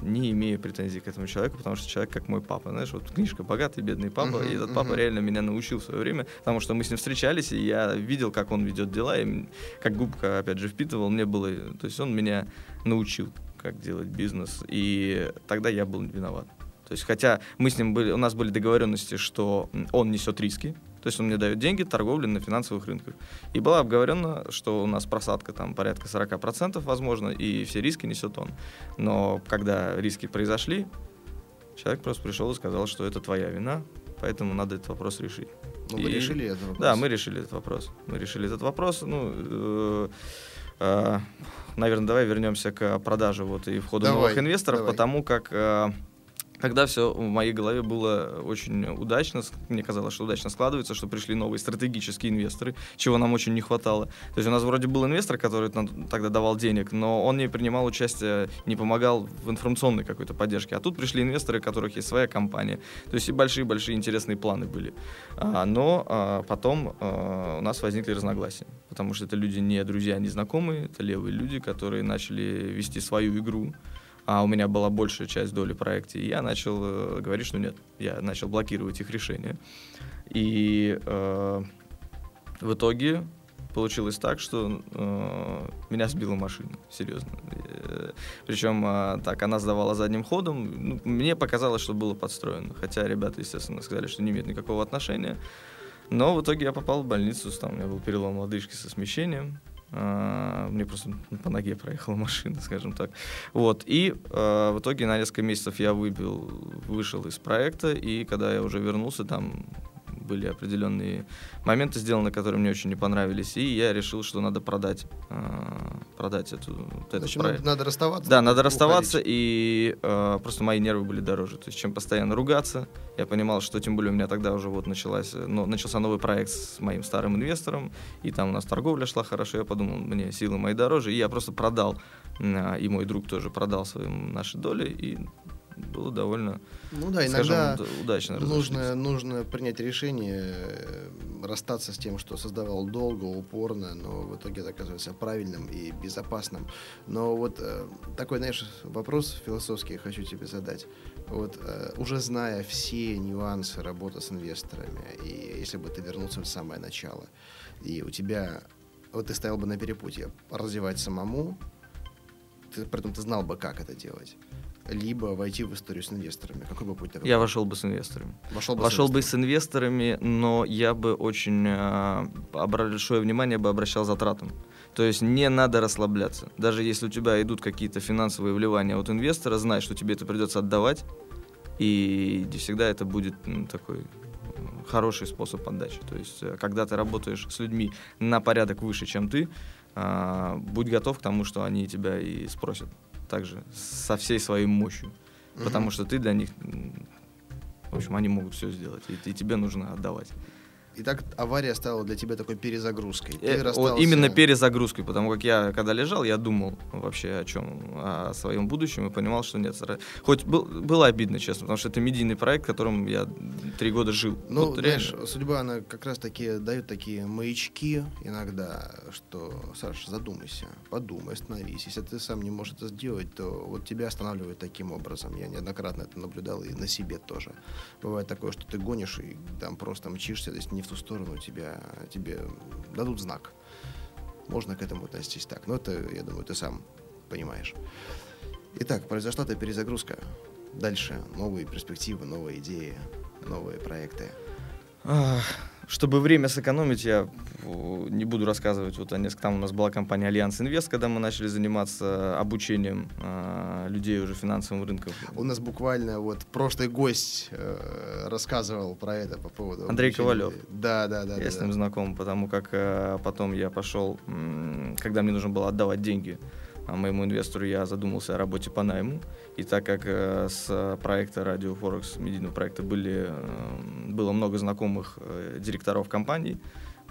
не имею претензий к этому человеку, потому что человек как мой папа. Знаешь, вот книжка «Богатый бедный папа», uh-huh, и этот uh-huh. папа реально меня научил в свое время, потому что мы с ним встречались, и я видел, как он ведет дела, и как губка, опять же, впитывал, мне было... То есть он меня научил, как делать бизнес, и тогда я был виноват. То есть, хотя мы с ним были, у нас были договоренности, что он несет риски, то есть он мне дает деньги торговли на финансовых рынках. И было обговорено, что у нас просадка там порядка 40% возможно, и все риски несет он. Но когда риски произошли, человек просто пришел и сказал, что это твоя вина, поэтому надо этот вопрос решить. Ну, вы решили этот вопрос? Да, мы решили этот вопрос. Мы решили этот вопрос. Ну, э, э, наверное, давай вернемся к продаже вот и входу давай, новых инвесторов, давай. потому как э, Тогда все в моей голове было очень удачно, мне казалось, что удачно складывается, что пришли новые стратегические инвесторы, чего нам очень не хватало. То есть у нас вроде был инвестор, который тогда давал денег, но он не принимал участие, не помогал в информационной какой-то поддержке. А тут пришли инвесторы, у которых есть своя компания. То есть и большие-большие интересные планы были. А, но а, потом а, у нас возникли разногласия, потому что это люди не друзья, не знакомые, это левые люди, которые начали вести свою игру, а у меня была большая часть доли в проекте, и я начал э, говорить, что нет, я начал блокировать их решения. И э, в итоге получилось так, что э, меня сбила машина, серьезно. Э, причем э, так, она сдавала задним ходом. Ну, мне показалось, что было подстроено. Хотя ребята, естественно, сказали, что не имеет никакого отношения. Но в итоге я попал в больницу, там у меня был перелом лодыжки со смещением. А, мне просто по ноге проехала машина, скажем так. Вот. И э, в итоге на несколько месяцев я выбил, вышел из проекта, и когда я уже вернулся, там были определенные моменты сделаны, которые мне очень не понравились, и я решил, что надо продать, э, продать эту, вот этот Значит, проект. Надо, расставаться? Да, надо расставаться, и э, просто мои нервы были дороже, то есть чем постоянно ругаться. Я понимал, что тем более у меня тогда уже вот началась, ну, начался новый проект с моим старым инвестором, и там у нас торговля шла хорошо, я подумал, мне силы мои дороже, и я просто продал, э, и мой друг тоже продал свои наши доли, и было довольно, ну да, иногда скажем, удачно нужно, нужно принять решение э, расстаться с тем, что создавал долго, упорно, но в итоге это оказывается правильным и безопасным. Но вот э, такой, знаешь, вопрос философский я хочу тебе задать. Вот э, уже зная все нюансы работы с инвесторами, и если бы ты вернулся в самое начало, и у тебя, вот ты стоял бы на перепутье, развивать самому, ты, при этом ты знал бы, как это делать либо войти в историю с инвесторами? Какой бы путь такой? Я вошел бы с инвесторами. Вошел бы, Вошел с бы с инвесторами, но я бы очень э, большое внимание бы обращал затратам. То есть не надо расслабляться. Даже если у тебя идут какие-то финансовые вливания от инвестора, знай, что тебе это придется отдавать, и всегда это будет ну, такой хороший способ отдачи. То есть, э, когда ты работаешь с людьми на порядок выше, чем ты, э, будь готов к тому, что они тебя и спросят. Также со всей своей мощью. Потому что ты для них, в общем, они могут все сделать, и, и тебе нужно отдавать. Итак, авария стала для тебя такой перезагрузкой. Ты Э, вот именно перезагрузкой, потому как я, когда лежал, я думал вообще о чем, о своем будущем и понимал, что нет. Хоть был- было обидно, честно, потому что это медийный проект, которым я три года жил. Ну, Вот знаешь, реально. судьба, она как раз таки дает такие маячки иногда, что, Саш, задумайся, подумай, остановись. Если ты сам не можешь это сделать, то вот тебя останавливают таким образом. Я неоднократно это наблюдал и на себе тоже. Бывает такое, что ты гонишь и там просто мчишься, то есть не в ту сторону, тебя, тебе дадут знак. Можно к этому относиться так. Но это, я думаю, ты сам понимаешь. Итак, произошла эта перезагрузка. Дальше новые перспективы, новые идеи, новые проекты. Ах, Чтобы время сэкономить, я э, не буду рассказывать вот о нескольких. Там у нас была компания Альянс Инвест, когда мы начали заниматься обучением э, людей уже финансовым рынком. У нас буквально вот прошлый гость э, рассказывал про это по поводу... Андрей обучения. Ковалев. Да, да, да. я да, с да. ним знаком, потому как э, потом я пошел, когда мне нужно было отдавать деньги моему инвестору, я задумался о работе по найму. И так как э, с проекта Radio Forex, медийного проекта, были, э, было много знакомых э, директоров компаний,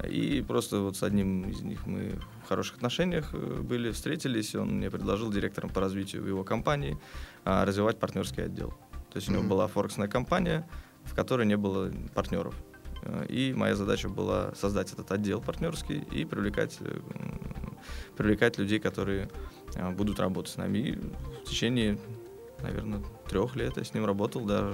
и просто вот с одним из них мы в хороших отношениях были, встретились, он мне предложил директором по развитию его компании а, развивать партнерский отдел. То есть у него была форексная компания, в которой не было партнеров. И моя задача была создать этот отдел партнерский и привлекать, привлекать людей, которые будут работать с нами. И в течение, наверное, трех лет я с ним работал, да,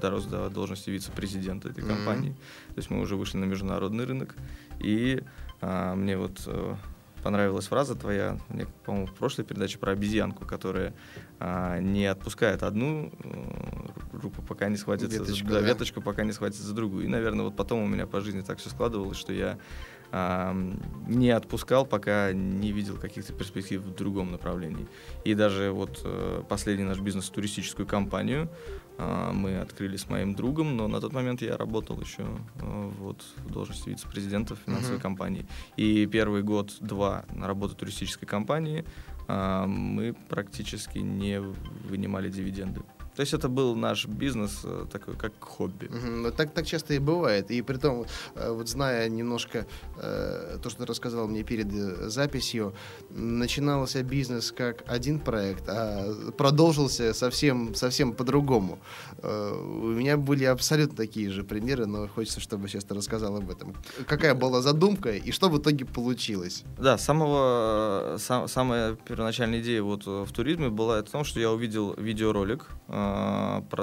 дорос до должности вице-президента этой Мгм. компании. То есть мы уже вышли на международный рынок. И а, мне вот э, понравилась фраза твоя, мне, по-моему, в прошлой передаче про обезьянку, которая а, не отпускает одну э, руку, пока не схватится Веточку, за, да, да. веточку, пока не схватится за другую. И, наверное, вот потом у меня по жизни так все складывалось, что я а, не отпускал, пока не видел каких-то перспектив в другом направлении. И даже вот э, последний наш бизнес, туристическую компанию, а, мы открыли с моим другом, но на тот момент я работал еще э, вот в должности вице-президента финансовой Мгм. компании. И первый год-два на работу туристической компании а, мы практически не вынимали дивиденды. То есть это был наш бизнес э, такой, как хобби. Ну, так, так часто и бывает. И при том, э, вот зная немножко э, то, что ты рассказал мне перед э, записью, начинался бизнес как один проект, а продолжился совсем, совсем по-другому. Э, у меня были абсолютно такие же примеры, но хочется, чтобы сейчас ты рассказал об этом. Какая была задумка и что в итоге получилось? Да, самого, сам- самая первоначальная идея вот в туризме была в том, что я увидел видеоролик, э,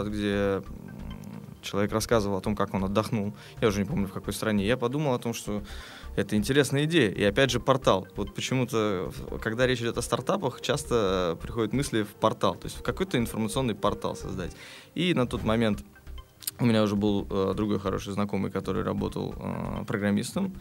где м, человек рассказывал о том, как он отдохнул. Я уже не помню в какой стране. Я подумал о том, что это интересная идея. И опять же портал. Вот почему-то, когда речь идет о стартапах, часто э, приходят мысли в портал, то есть в какой-то информационный портал создать. И на тот момент у меня уже был э, другой хороший знакомый, который работал э, программистом.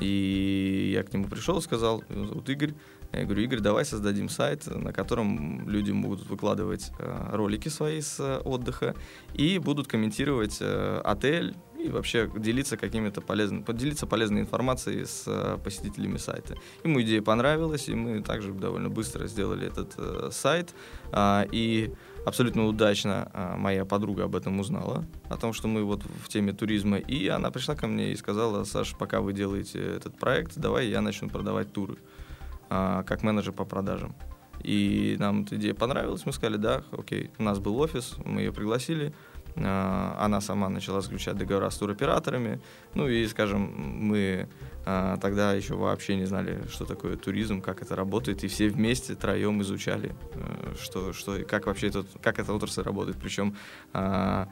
И я к нему пришел и сказал, его зовут Игорь. Я говорю, Игорь, давай создадим сайт, на котором люди будут выкладывать э, ролики свои с э, отдыха и будут комментировать э, отель и вообще делиться какими-то полезными, поделиться полезной информацией с посетителями сайта. Ему идея понравилась, и мы также довольно быстро сделали этот сайт. А, и абсолютно удачно а, моя подруга об этом узнала, о том, что мы вот в теме туризма, и она пришла ко мне и сказала, Саш, пока вы делаете этот проект, давай я начну продавать туры как менеджер по продажам. И нам эта идея понравилась, мы сказали, да, окей, у нас был офис, мы ее пригласили, а, она сама начала заключать договора с туроператорами, ну и, скажем, мы а, тогда еще вообще не знали, что такое туризм, как это работает, и все вместе, троем изучали, э, что, что, как вообще этот, как эта отрасль работает. Причем а,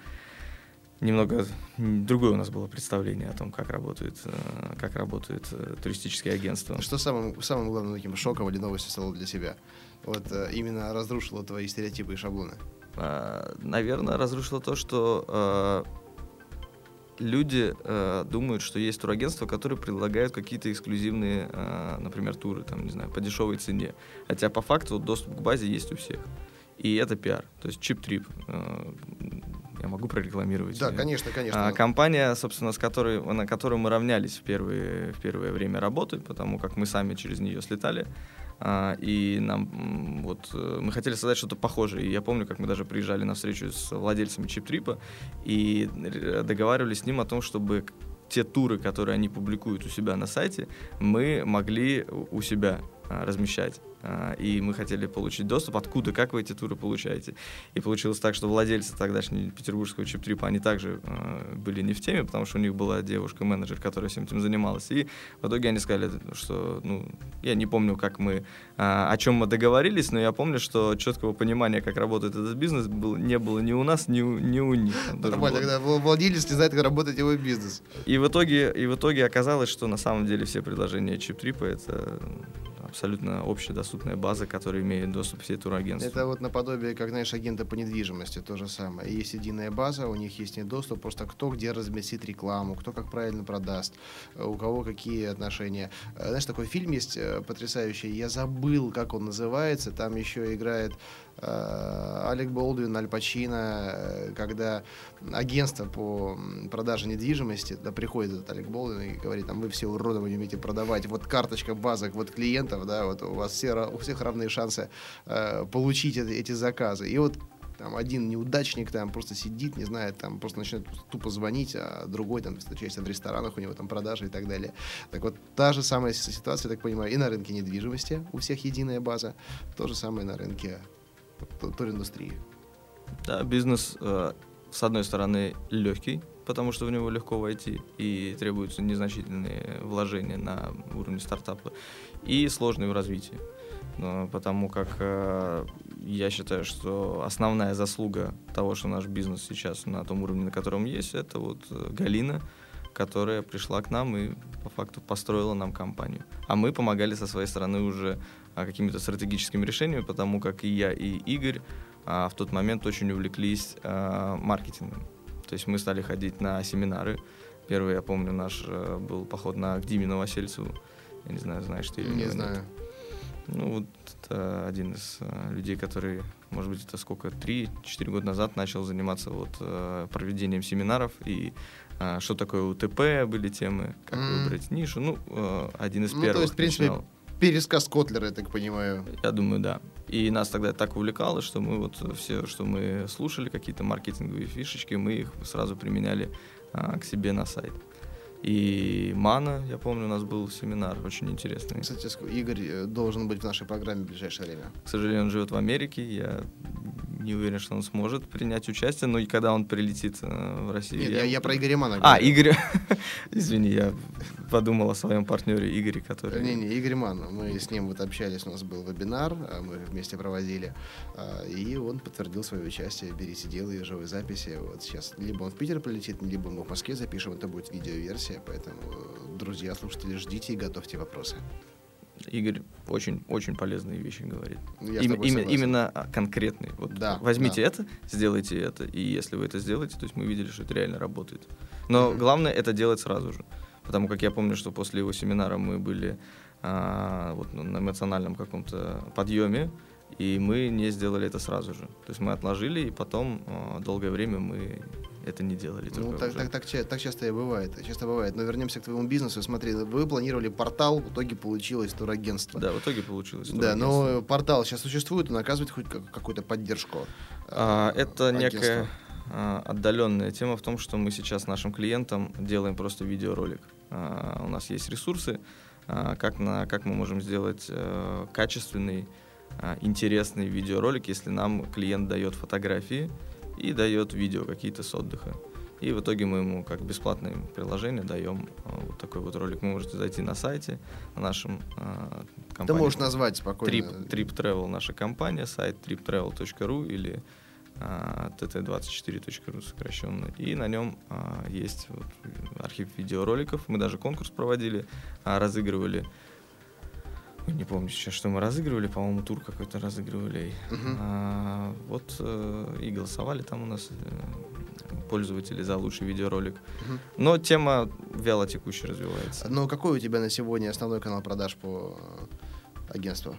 немного другое у нас было представление о том, как работает, э, как работает э, туристические агентства. Что самым, самым главным таким шоком или новостью стало для себя? Вот э, именно разрушило твои стереотипы и шаблоны? А, наверное, разрушило то, что люди думают, что есть турагентства, которые предлагают какие-то эксклюзивные, например, туры, там, не знаю, по дешевой цене. Хотя по факту доступ к базе есть у всех. И это пиар, то есть чип-трип. Я могу прорекламировать. Да, конечно, конечно. А, компания, собственно, с которой, на которую мы равнялись в, первые, в первое время работы, потому как мы сами через нее слетали. А, и нам вот э, мы хотели создать что-то похожее. И я помню, как мы даже приезжали на встречу с владельцами чип-трипа и договаривались с ним о том, чтобы те туры, которые они публикуют у себя на сайте, мы могли у себя размещать. А, и мы хотели получить доступ, откуда, как вы эти туры получаете. И получилось так, что владельцы тогдашнего петербургского чип-трипа, они также э, были не в теме, потому что у них была девушка-менеджер, которая всем этим занималась. И в итоге они сказали, что, ну, я не помню, как мы, э, о чем мы договорились, но я помню, что четкого понимания, как работает этот бизнес, был, не было ни у нас, ни у, ни у них. <laughs> Нормально, когда владелец не знает, как работает его бизнес. И в итоге, и в итоге оказалось, что на самом деле все предложения чип-трипа это абсолютно общедоступная база, которая имеет доступ к всей турагентству. Это вот наподобие, как, знаешь, агенты по недвижимости, то же самое. Есть единая база, у них есть не доступ, просто кто где разместит рекламу, кто как правильно продаст, у кого какие отношения. Э, знаешь, такой фильм есть э, потрясающий, я забыл, как он называется, там еще играет Э, Алек Болдуин, Аль Пачино, э, когда агентство по продаже недвижимости, да, приходит этот Алек Болдуин и говорит, там, вы все уроды, вы не умеете продавать, вот карточка базок, вот клиентов, да, вот у вас все, у всех равные шансы э, получить эти, эти заказы. И вот там один неудачник там просто сидит, не знает, там просто начинает тупо звонить, а другой там встречается в ресторанах, у него там продажи и так далее. Так вот, та же самая ситуация, я так понимаю, и на рынке недвижимости, у всех единая база, то же самое на рынке туриндустрии. Да, бизнес, э, с одной стороны, легкий, потому что в него легко войти и требуются незначительные вложения на уровне стартапа, и сложный в развитии. Но, потому как э, я считаю, что основная заслуга того, что наш бизнес сейчас на том уровне, на котором есть, это вот э, Галина, которая пришла к нам и по факту построила нам компанию. А мы помогали со своей стороны уже какими-то стратегическими решениями, потому как и я, и Игорь а, в тот момент очень увлеклись а, маркетингом. То есть мы стали ходить на семинары. Первый, я помню, наш э, был поход на к Диме Новосельцеву. Я не знаю, знаешь ты или не знаю. Ну, вот это один из э, людей, который, может быть, это сколько, 3-4 года назад начал заниматься вот э, проведением семинаров и что такое УТП были темы, как mm. выбрать нишу. Ну, один из ну, первых. То есть, в принципе, начинал пересказ Котлера, я так понимаю. Я думаю, да. И нас тогда так увлекало, что мы вот все, что мы слушали, какие-то маркетинговые фишечки, мы их сразу применяли а, к себе на сайт. И Мана, я помню, у нас был семинар очень интересный. Кстати, Игорь э, должен быть в нашей программе в ближайшее время. К сожалению, он живет в Америке. Я не уверен, что он сможет принять участие, но и когда он прилетит э, в Россию... Нет, я, я, я про Игоря Мана А, Игорь... <laughs> Извини, я подумал о своем партнере Игоре, который... Не-не, Игорь Ман. Мы с ним вот общались, у нас был вебинар, а мы вместе проводили, а, и он подтвердил свое участие, берите делай живой записи. Вот сейчас либо он в Питер прилетит, либо мы в Москве запишем, это будет видеоверсия, поэтому, друзья, слушатели, ждите и готовьте вопросы. Игорь очень-очень полезные вещи говорит. Я Им, именно, именно конкретные. Вот да, возьмите да. это, сделайте это, и если вы это сделаете, то есть мы видели, что это реально работает. Но mm-hmm. главное это делать сразу же. Потому как я помню, что после его семинара мы были а, вот, на эмоциональном каком-то подъеме, и мы не сделали это сразу же. То есть мы отложили, и потом а, долгое время мы это не делали. Ну, так, так, так, так часто и бывает. Часто бывает. Но вернемся к твоему бизнесу. Смотри, вы планировали портал, в итоге получилось турагентство. Да, в итоге получилось Да, но портал сейчас существует, он оказывает хоть какую-то поддержку. А, это агентства. некая отдаленная тема в том, что мы сейчас нашим клиентам делаем просто видеоролик. А, у нас есть ресурсы, а, как, на, как мы можем сделать а, качественный, интересный видеоролик, если нам клиент дает фотографии, и дает видео какие-то с отдыха. И в итоге мы ему как бесплатное приложение даем а, вот такой вот ролик. Вы можете зайти на сайте на нашем э, компании. Ты можешь назвать спокойно. Trip, Trip Travel наша компания, сайт triptravel.ru или а, tt24.ru сокращенно. И на нем а, есть вот архив видеороликов. Мы даже конкурс проводили, а, разыгрывали не помню сейчас, что мы разыгрывали, по-моему, тур какой-то разыгрывали. Uh-huh. А, вот э, и голосовали там у нас э, пользователи за лучший видеоролик. Uh-huh. Но тема вяло текущая развивается. Но какой у тебя на сегодня основной канал продаж по агентству?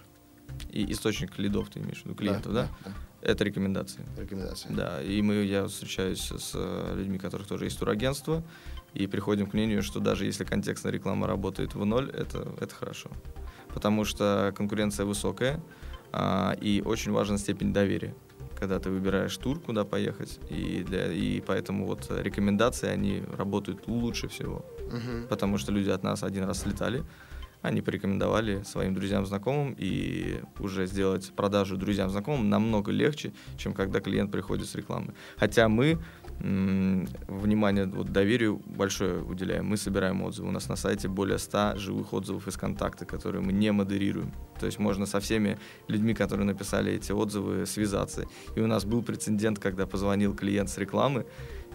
И источник лидов ты имеешь в виду, клиентов, да? да? да. Это рекомендации. Рекомендации. Да, и мы, я встречаюсь с э, людьми, у которых тоже есть турагентство, и приходим к мнению, что даже если контекстная реклама работает в ноль, это, это хорошо. Потому что конкуренция высокая, а, и очень важна степень доверия когда ты выбираешь тур, куда поехать, и, для, и поэтому вот рекомендации, они работают лучше всего, uh-huh. потому что люди от нас один раз слетали, они порекомендовали своим друзьям, знакомым, и уже сделать продажу друзьям, знакомым намного легче, чем когда клиент приходит с рекламы. Хотя мы внимание вот, доверию большое уделяем. Мы собираем отзывы. У нас на сайте более 100 живых отзывов из контакта, которые мы не модерируем. То есть можно со всеми людьми, которые написали эти отзывы, связаться. И у нас был прецедент, когда позвонил клиент с рекламы,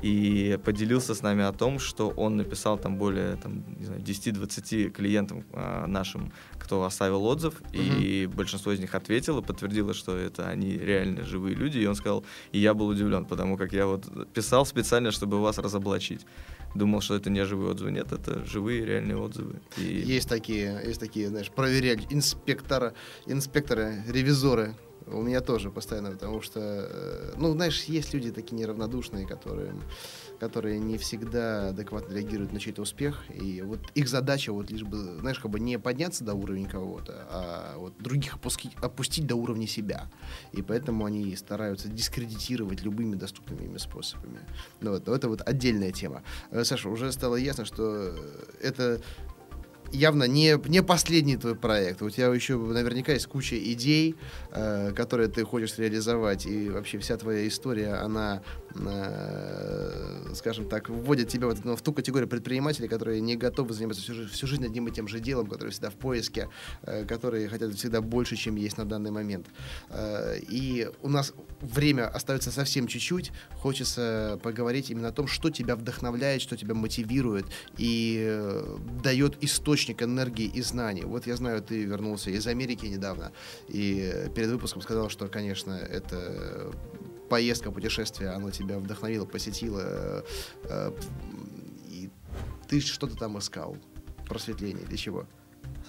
и поделился с нами о том, что он написал там более там, 10-20 клиентам а, нашим, кто оставил отзыв, угу. и большинство из них ответило, подтвердило, что это они реально живые люди, и он сказал, и я был удивлен, потому как я вот писал специально, чтобы вас разоблачить. Думал, что это не живые отзывы. Нет, это живые реальные отзывы. И... Есть такие, есть такие, знаешь, проверять инспектора, инспекторы, ревизоры, у меня тоже постоянно, потому что, э, ну, знаешь, есть люди такие неравнодушные, которые, которые не всегда адекватно реагируют на чей-то успех, и вот их задача вот лишь бы, знаешь, как бы не подняться до уровня кого-то, а вот других опустить, опустить до уровня себя. И поэтому они стараются дискредитировать любыми доступными ими способами. Ну, вот, но это вот отдельная тема. Э, Саша, уже стало ясно, что это явно не, не последний твой проект. У тебя еще наверняка есть куча идей, э, которые ты хочешь реализовать. И вообще вся твоя история, она Э, скажем так, вводят тебя в, ну, в ту категорию предпринимателей, которые не готовы заниматься всю, всю жизнь одним и тем же делом, которые всегда в поиске, э, которые хотят всегда больше, чем есть на данный момент. Э, и у нас время остается совсем чуть-чуть. Хочется поговорить именно о том, что тебя вдохновляет, что тебя мотивирует и дает источник энергии и знаний. Вот я знаю, ты вернулся из Америки недавно и перед выпуском сказал, что, конечно, это поездка, путешествие, оно тебя вдохновило, посетило, э, и ты что-то там искал, просветление, для чего?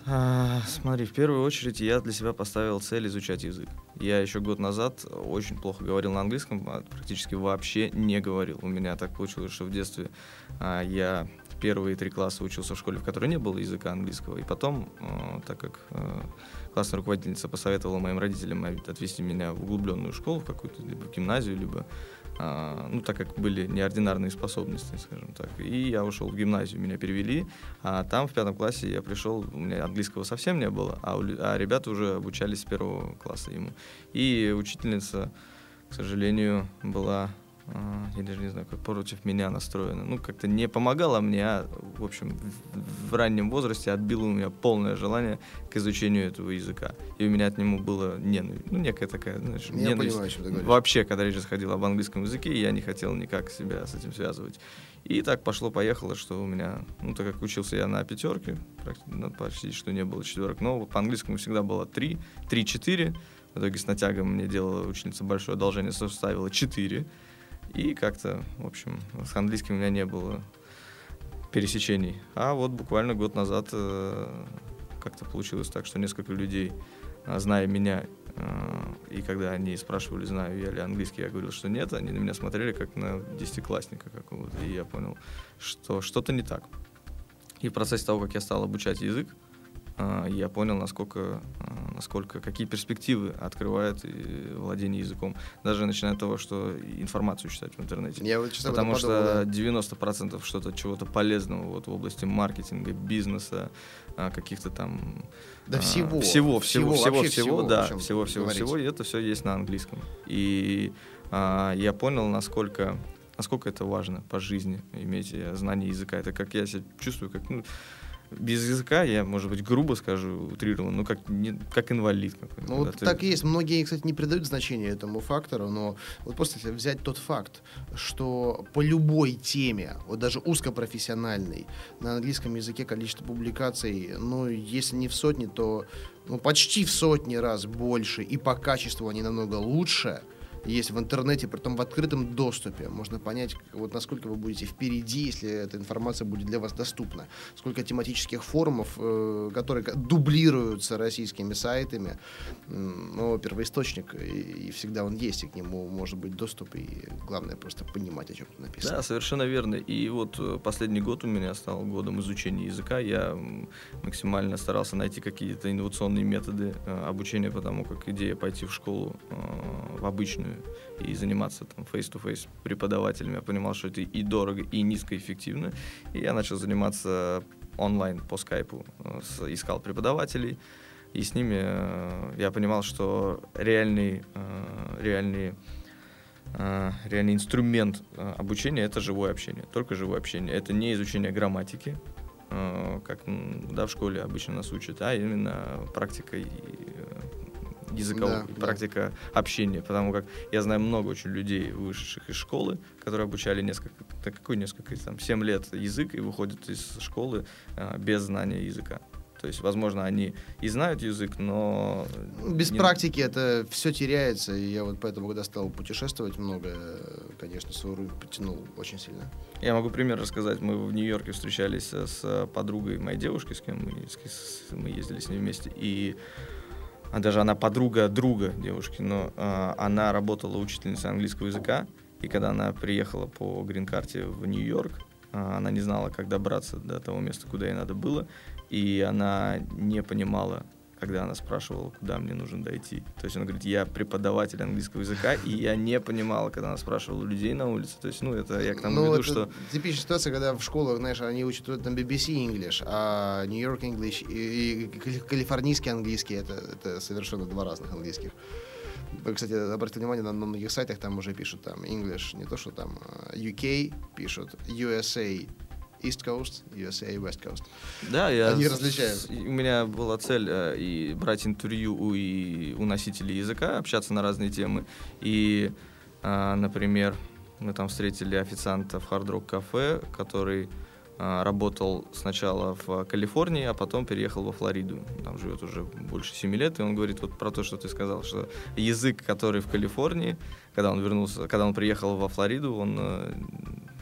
А, смотри, в первую очередь я для себя поставил цель изучать язык. Я еще год назад очень плохо говорил на английском, а практически вообще не говорил. У меня так получилось, что в детстве а, я первые три класса учился в школе, в которой не было языка английского. И потом, э, так как э, классная руководительница посоветовала моим родителям отвести меня в углубленную школу, в какую-то, либо в гимназию, либо а, ну, так как были неординарные способности, скажем так. И я ушел в гимназию, меня перевели, а там в пятом классе я пришел, у меня английского совсем не было, а, у, а ребята уже обучались с первого класса ему. И учительница, к сожалению, была я даже не знаю, как против меня настроена. Ну, как-то не помогала мне, а, в общем, в, в раннем возрасте отбило у меня полное желание к изучению этого языка. И у меня от него было ненависть, ну, некая такая, знаешь, я ненависть. Понимаю, о чем ты говоришь. Вообще, когда речь заходила об английском языке, я не хотел никак себя с этим связывать. И так пошло-поехало, что у меня, ну, так как учился я на пятерке, ну, почти что не было четверок, но по английскому всегда было три, три-четыре. В итоге с натягом мне делала ученица большое одолжение, составила четыре. И как-то, в общем, с английским у меня не было пересечений. А вот буквально год назад э, как-то получилось так, что несколько людей, э, зная меня, э, и когда они спрашивали, знаю я ли английский, я говорил, что нет, они на меня смотрели как на десятиклассника какого-то, и я понял, что что-то не так. И в процессе того, как я стал обучать язык, а, я понял, насколько, а, насколько, какие перспективы открывает владение языком. Даже начиная от того, что информацию читать в интернете. Я вот Потому что 90% что-то, чего-то полезного вот в области маркетинга, бизнеса, а, каких-то там... Да всего. Всего, всего, всего, всего, всего да, всего, всего, всего, и это все есть на английском. И а, я понял, насколько насколько это важно по жизни, иметь знание языка. Это как я себя чувствую, как, ну, без языка, я, может быть, грубо скажу, утрированно, ну, как, не, как инвалид какой-то. Ну, вот ты- так и есть. Многие, кстати, не придают значения этому фактору, но вот просто если взять тот факт, что по любой теме, вот даже узкопрофессиональной, на английском языке количество публикаций, ну, если не в сотни, то ну, почти в сотни раз больше, и по качеству они намного лучше, есть в интернете, притом в открытом доступе. Можно понять, вот насколько вы будете впереди, если эта информация будет для вас доступна. Сколько тематических форумов, э, которые дублируются российскими сайтами. Но первоисточник, и, и всегда он есть, и к нему может быть доступ, и главное просто понимать, о чем тут написано. Да, совершенно верно. И вот э, последний год у меня стал годом изучения языка. Я максимально старался найти какие-то инновационные методы э, обучения, потому как идея пойти в школу э, в обычную и заниматься там face-to-face преподавателями, я понимал, что это и дорого, и низкоэффективно. И я начал заниматься онлайн по скайпу, э, искал преподавателей, и с ними э, я понимал, что реальный, э, реальный реальный инструмент обучения это живое общение, только живое общение. Это не изучение грамматики, как да, в школе обычно нас учат, а именно практика и, языкового, Да, да. практика общения, потому как я знаю много очень людей, вышедших из школы, которые обучали несколько, да какой несколько, там, 7 лет язык и выходят из школы а, без знания языка. То есть, возможно, они и знают язык, но... Без не- практики это все теряется, и я вот поэтому, когда стал путешествовать много, конечно, свой уровень подтянул очень сильно. Я могу пример рассказать. Мы в Нью-Йорке встречались с подругой моей девушки, с кем мы, с- мы ездили с ней вместе. И а даже она подруга друга девушки, но а, она работала учительницей английского языка. И когда она приехала по грин-карте в Нью-Йорк, а, она не знала, как добраться до того места, куда ей надо было. И она не понимала, когда она спрашивала, куда мне нужно дойти. То есть она говорит, я преподаватель английского языка, и я не понимала, когда она спрашивала людей на улице. То есть, ну, это я к тому Ну, веду, что... типичная ситуация, когда в школах, знаешь, они учат там BBC English, а New York English и, и кали- калифорнийский английский это, это совершенно два разных английских. Кстати, обратите внимание, на, на многих сайтах там уже пишут там English, не то, что там э, UK пишут, USA East Coast, USA West Coast. Да, я Они различают. у меня была цель э, и брать интервью у, и у носителей языка, общаться на разные темы. И, а, например, мы там встретили официанта в Hard Rock кафе, который а, работал сначала в Калифорнии, а потом переехал во Флориду. Там живет уже больше семи лет, и он говорит вот про то, что ты сказал, что язык, который в Калифорнии, когда он вернулся, когда он приехал во Флориду, он э,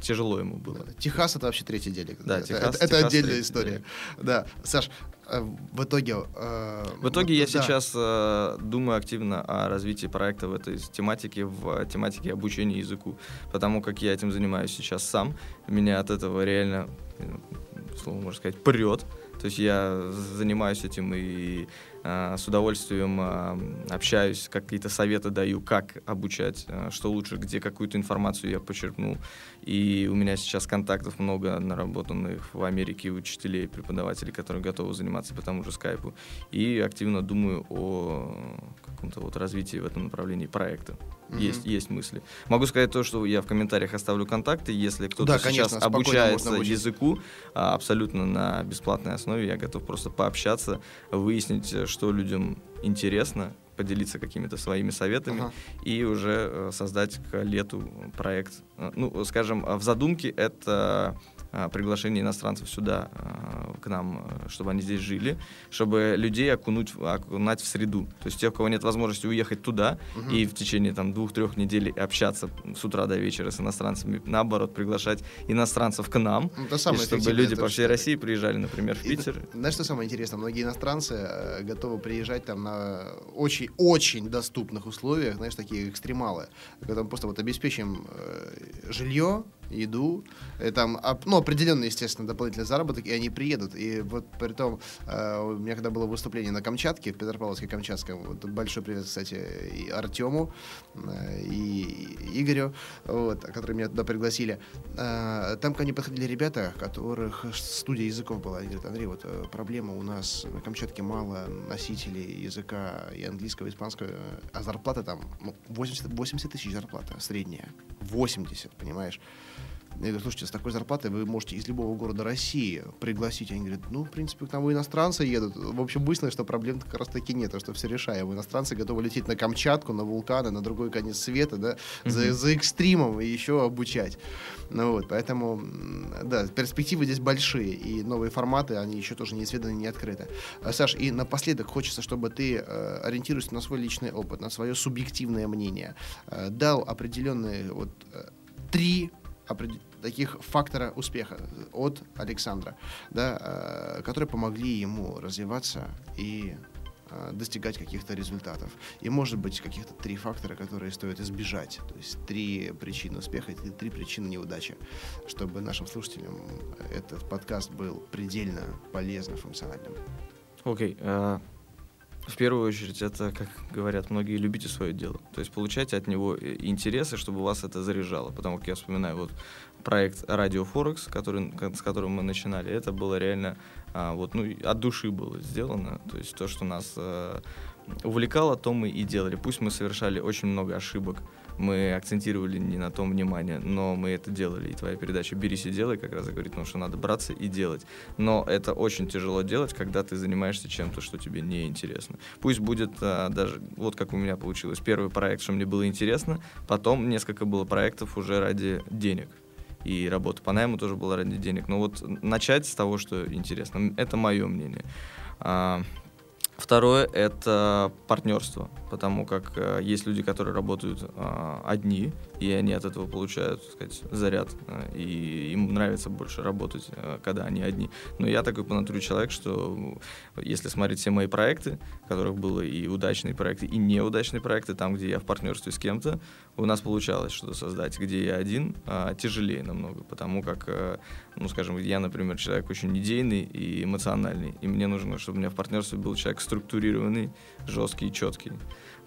тяжело ему было. Техас это вообще третий делик. Да, это, Техас- это- это Техас отдельная третий история. Да, Саш, э, в итоге... э, В итоге я да. сейчас э, думаю активно о развитии проекта в этой тематике, в тематике обучения языку, потому как я этим занимаюсь сейчас сам. Меня от этого реально, э, слово можно сказать, прет. То есть я занимаюсь этим и с удовольствием э, общаюсь, какие-то советы даю, как обучать, э, что лучше, где какую-то информацию я почерпнул. И у меня сейчас контактов много наработанных в Америке учителей, преподавателей, которые готовы заниматься по тому же скайпу. И активно думаю о каком-то вот развитии в этом направлении проекта. Мгм. Есть, есть мысли. Могу сказать то, что я в комментариях оставлю контакты. Если кто-то Да, сейчас конечно, обучается языку а, абсолютно на бесплатной основе, я готов просто пообщаться, выяснить, э, что людям интересно, поделиться какими-то своими советами Ага. и уже э, создать к лету проект. Э, Ну, скажем, э, в задумке это приглашение иностранцев сюда, э, к нам, э, чтобы они здесь жили, чтобы людей окунуть, окунать в среду. То есть тех, у кого нет возможности уехать туда Мгм. и в течение там двух-трех недель общаться с утра до вечера с иностранцами, наоборот, приглашать иностранцев к нам, Ну, это и самое чтобы эффективное, люди по всей России приезжали, например, в И Питер. т- Знаешь, что самое интересное? Многие иностранцы э, готовы приезжать там на очень-очень доступных условиях, знаешь, такие экстремалы, когда мы просто вот обеспечим э, жилье, еду, и там, ну, определенный, естественно, дополнительный заработок, и они приедут. И вот при том, э, у меня когда было выступление на Камчатке, в Петропавловске-Камчатском, вот, большой привет, кстати, и Артему, э, и Игорю, вот, которые меня туда пригласили. Э, Там ко мне подходили ребята, которых студия языков была. Они говорят, Андрей, вот проблема у нас на Камчатке мало носителей языка и английского, и испанского, а зарплата там ну, 80, 80 тысяч зарплата средняя. 80, понимаешь? Я говорю, слушайте, с такой зарплатой вы можете из любого города России пригласить. Они говорят, ну, в принципе, к нам и иностранцы едут. В общем, выяснилось, что проблем как раз таки нет, а что все решаем. Иностранцы готовы лететь на Камчатку, на вулканы, на другой конец света, да, mm-hmm. за, за экстримом и еще обучать. Ну вот, поэтому, да, перспективы здесь большие, и новые форматы, они еще тоже не исследованы, не открыты. А, Саш, и напоследок хочется, чтобы ты, э, ориентируясь на свой личный опыт, на свое субъективное мнение, э, дал определенные вот э, три таких фактора успеха от Александра, да, которые помогли ему развиваться и Э, достигать каких-то результатов. И может быть каких-то три фактора, которые стоит избежать. То есть три причины успеха и три причины неудачи, чтобы нашим слушателям этот подкаст был предельно полезным, функциональным. Окей. Okay, uh... В первую очередь, это, как говорят многие, любите свое дело. То есть получайте от него интересы, чтобы вас это заряжало. Потому как я вспоминаю вот проект Forex, который, с которым мы начинали, это было реально а, вот, ну, от души было сделано. То есть то, что нас а, увлекало, то мы и делали. Пусть мы совершали очень много ошибок, мы акцентировали не на том внимание, но мы это делали. И твоя передача «Берись и делай» как раз говорит, ну, что надо браться и делать. Но это очень тяжело делать, когда ты занимаешься чем-то, что тебе не интересно. Пусть будет а, даже, вот как у меня получилось, первый проект, что мне было интересно, потом несколько было проектов уже ради денег и работа по найму тоже была ради денег. Но вот начать с того, что интересно, это мое мнение. А, второе — это партнерство, потому как э, есть люди, которые работают э, одни, и они от этого получают, так сказать, заряд, э, и им нравится больше работать, э, когда они одни. Но я такой по натуре человек, что если смотреть все мои проекты, которых было и удачные проекты, и неудачные проекты, там, где я в партнерстве с кем-то, у нас получалось что-то создать. Где я один, а, тяжелее намного, потому как, э, ну, скажем, я, например, человек очень идейный и эмоциональный, и мне нужно, чтобы у меня в партнерстве был человек структурированный, жесткий и четкий.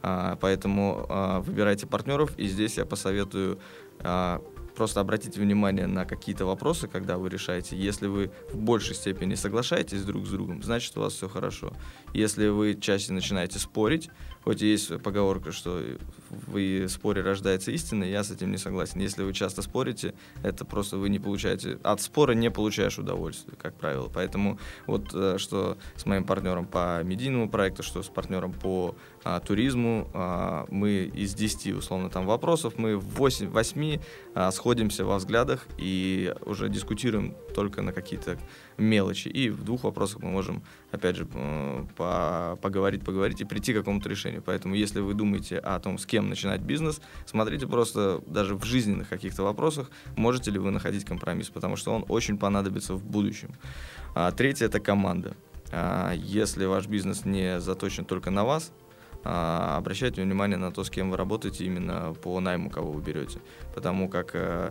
А, поэтому а, выбирайте партнеров, и здесь я посоветую а, просто обратите внимание на какие-то вопросы, когда вы решаете. Если вы в большей степени соглашаетесь друг с другом, значит у вас все хорошо. Если вы чаще начинаете спорить, хоть есть поговорка, что в споре рождается истина, я с этим не согласен. Если вы часто спорите, это просто вы не получаете... От спора не получаешь удовольствия, как правило. Поэтому вот э, что с моим партнером по медийному проекту, что с партнером по а, туризму, а, мы из 10, условно, там вопросов, мы в 8, 8 а, сходимся во взглядах и уже дискутируем только на какие-то мелочи. И в двух вопросах мы можем, опять же, по поговорить, поговорить и прийти к какому-то решению. Поэтому, если вы думаете о том, с кем начинать бизнес, смотрите просто даже в жизненных каких-то вопросах, можете ли вы находить компромисс, потому что он очень понадобится в будущем. А, третье — это команда. А, если ваш бизнес не заточен только на вас, а, обращайте внимание на то, с кем вы работаете именно по найму, кого вы берете. Потому как э,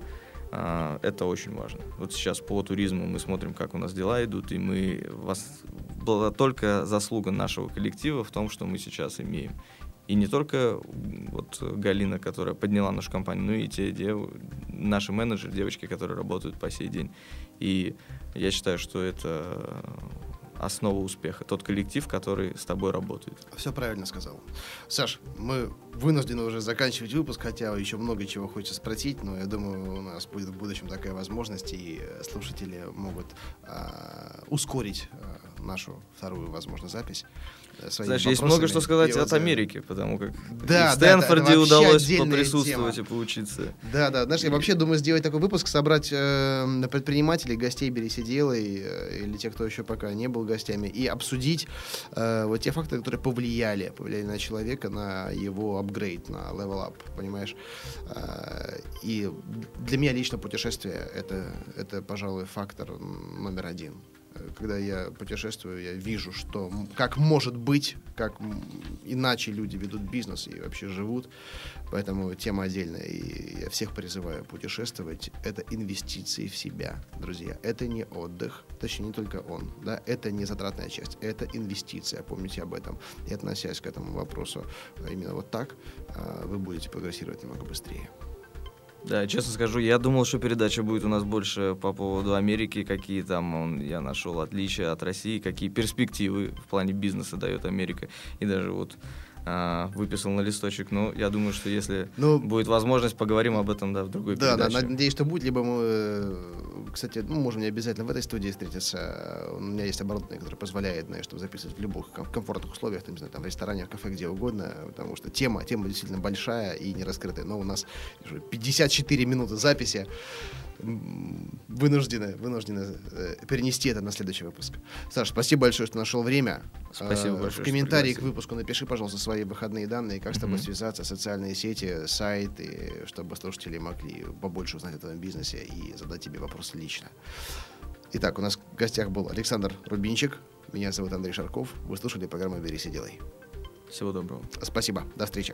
это очень важно. Вот сейчас по туризму мы смотрим, как у нас дела идут, и мы вас была только заслуга нашего коллектива в том, что мы сейчас имеем. И не только вот Галина, которая подняла нашу компанию, но и те дев... наши менеджеры, девочки, которые работают по сей день. И я считаю, что это основа успеха, тот коллектив, который с тобой работает. Все правильно сказал. Саш, мы вынуждены уже заканчивать выпуск, хотя еще много чего хочется спросить, но я думаю, у нас будет в будущем такая возможность, и слушатели могут э, ускорить э, нашу вторую, возможно, запись. Э, Знаешь, есть много что сказать от Америки, потому как да, в Стэнфорде да, удалось поприсутствовать тема. и поучиться. Да, да. Знаешь, я вообще думаю сделать такой выпуск, собрать э, предпринимателей, гостей «Берись и делай», э, или тех, кто еще пока не был гостями, и обсудить э, вот те факторы, которые повлияли, повлияли на человека, на его апгрейд, на level up, понимаешь? Э, и для меня лично путешествие это, — это, пожалуй, фактор номер один когда я путешествую, я вижу, что как может быть, как иначе люди ведут бизнес и вообще живут. Поэтому тема отдельная. И я всех призываю путешествовать. Это инвестиции в себя, друзья. Это не отдых, точнее не только он. Да? Это не затратная часть, это инвестиция. Помните об этом. И относясь к этому вопросу именно вот так, а, вы будете прогрессировать немного быстрее. Да, честно скажу, я думал, что передача будет у нас больше по поводу Америки, какие там он, я нашел отличия от России, какие перспективы в плане бизнеса дает Америка. И даже вот а, выписал на листочек. Ну, я думаю, что если Ну, будет возможность, поговорим об этом, да, в другой Да, да, передаче. надеюсь, что будет, либо мы, э, кстати, ну, можем не обязательно в этой студии встретиться. У меня есть оборудование, которое позволяет, знаешь, чтобы записывать в любых ком- комфортных условиях, там, не знаю, там, в ресторане, в кафе, где угодно, потому что тема, тема действительно большая и не раскрытая. Но у нас уже 54 минуты записи. Вынуждены, вынуждены э, перенести это на следующий выпуск. Саш, спасибо большое, что нашел время. Спасибо Э, большое, В комментарии к выпуску напиши, пожалуйста, свои выходные данные, как с тобой Мгм. связаться, социальные сети, сайт, и чтобы слушатели могли побольше узнать о твоем бизнесе и задать тебе вопросы лично. Итак, у нас в гостях был Александр Рубинчик. Меня зовут Андрей Шарков. Вы слушали программу «Берись и делай». Всего доброго. Спасибо. До встречи.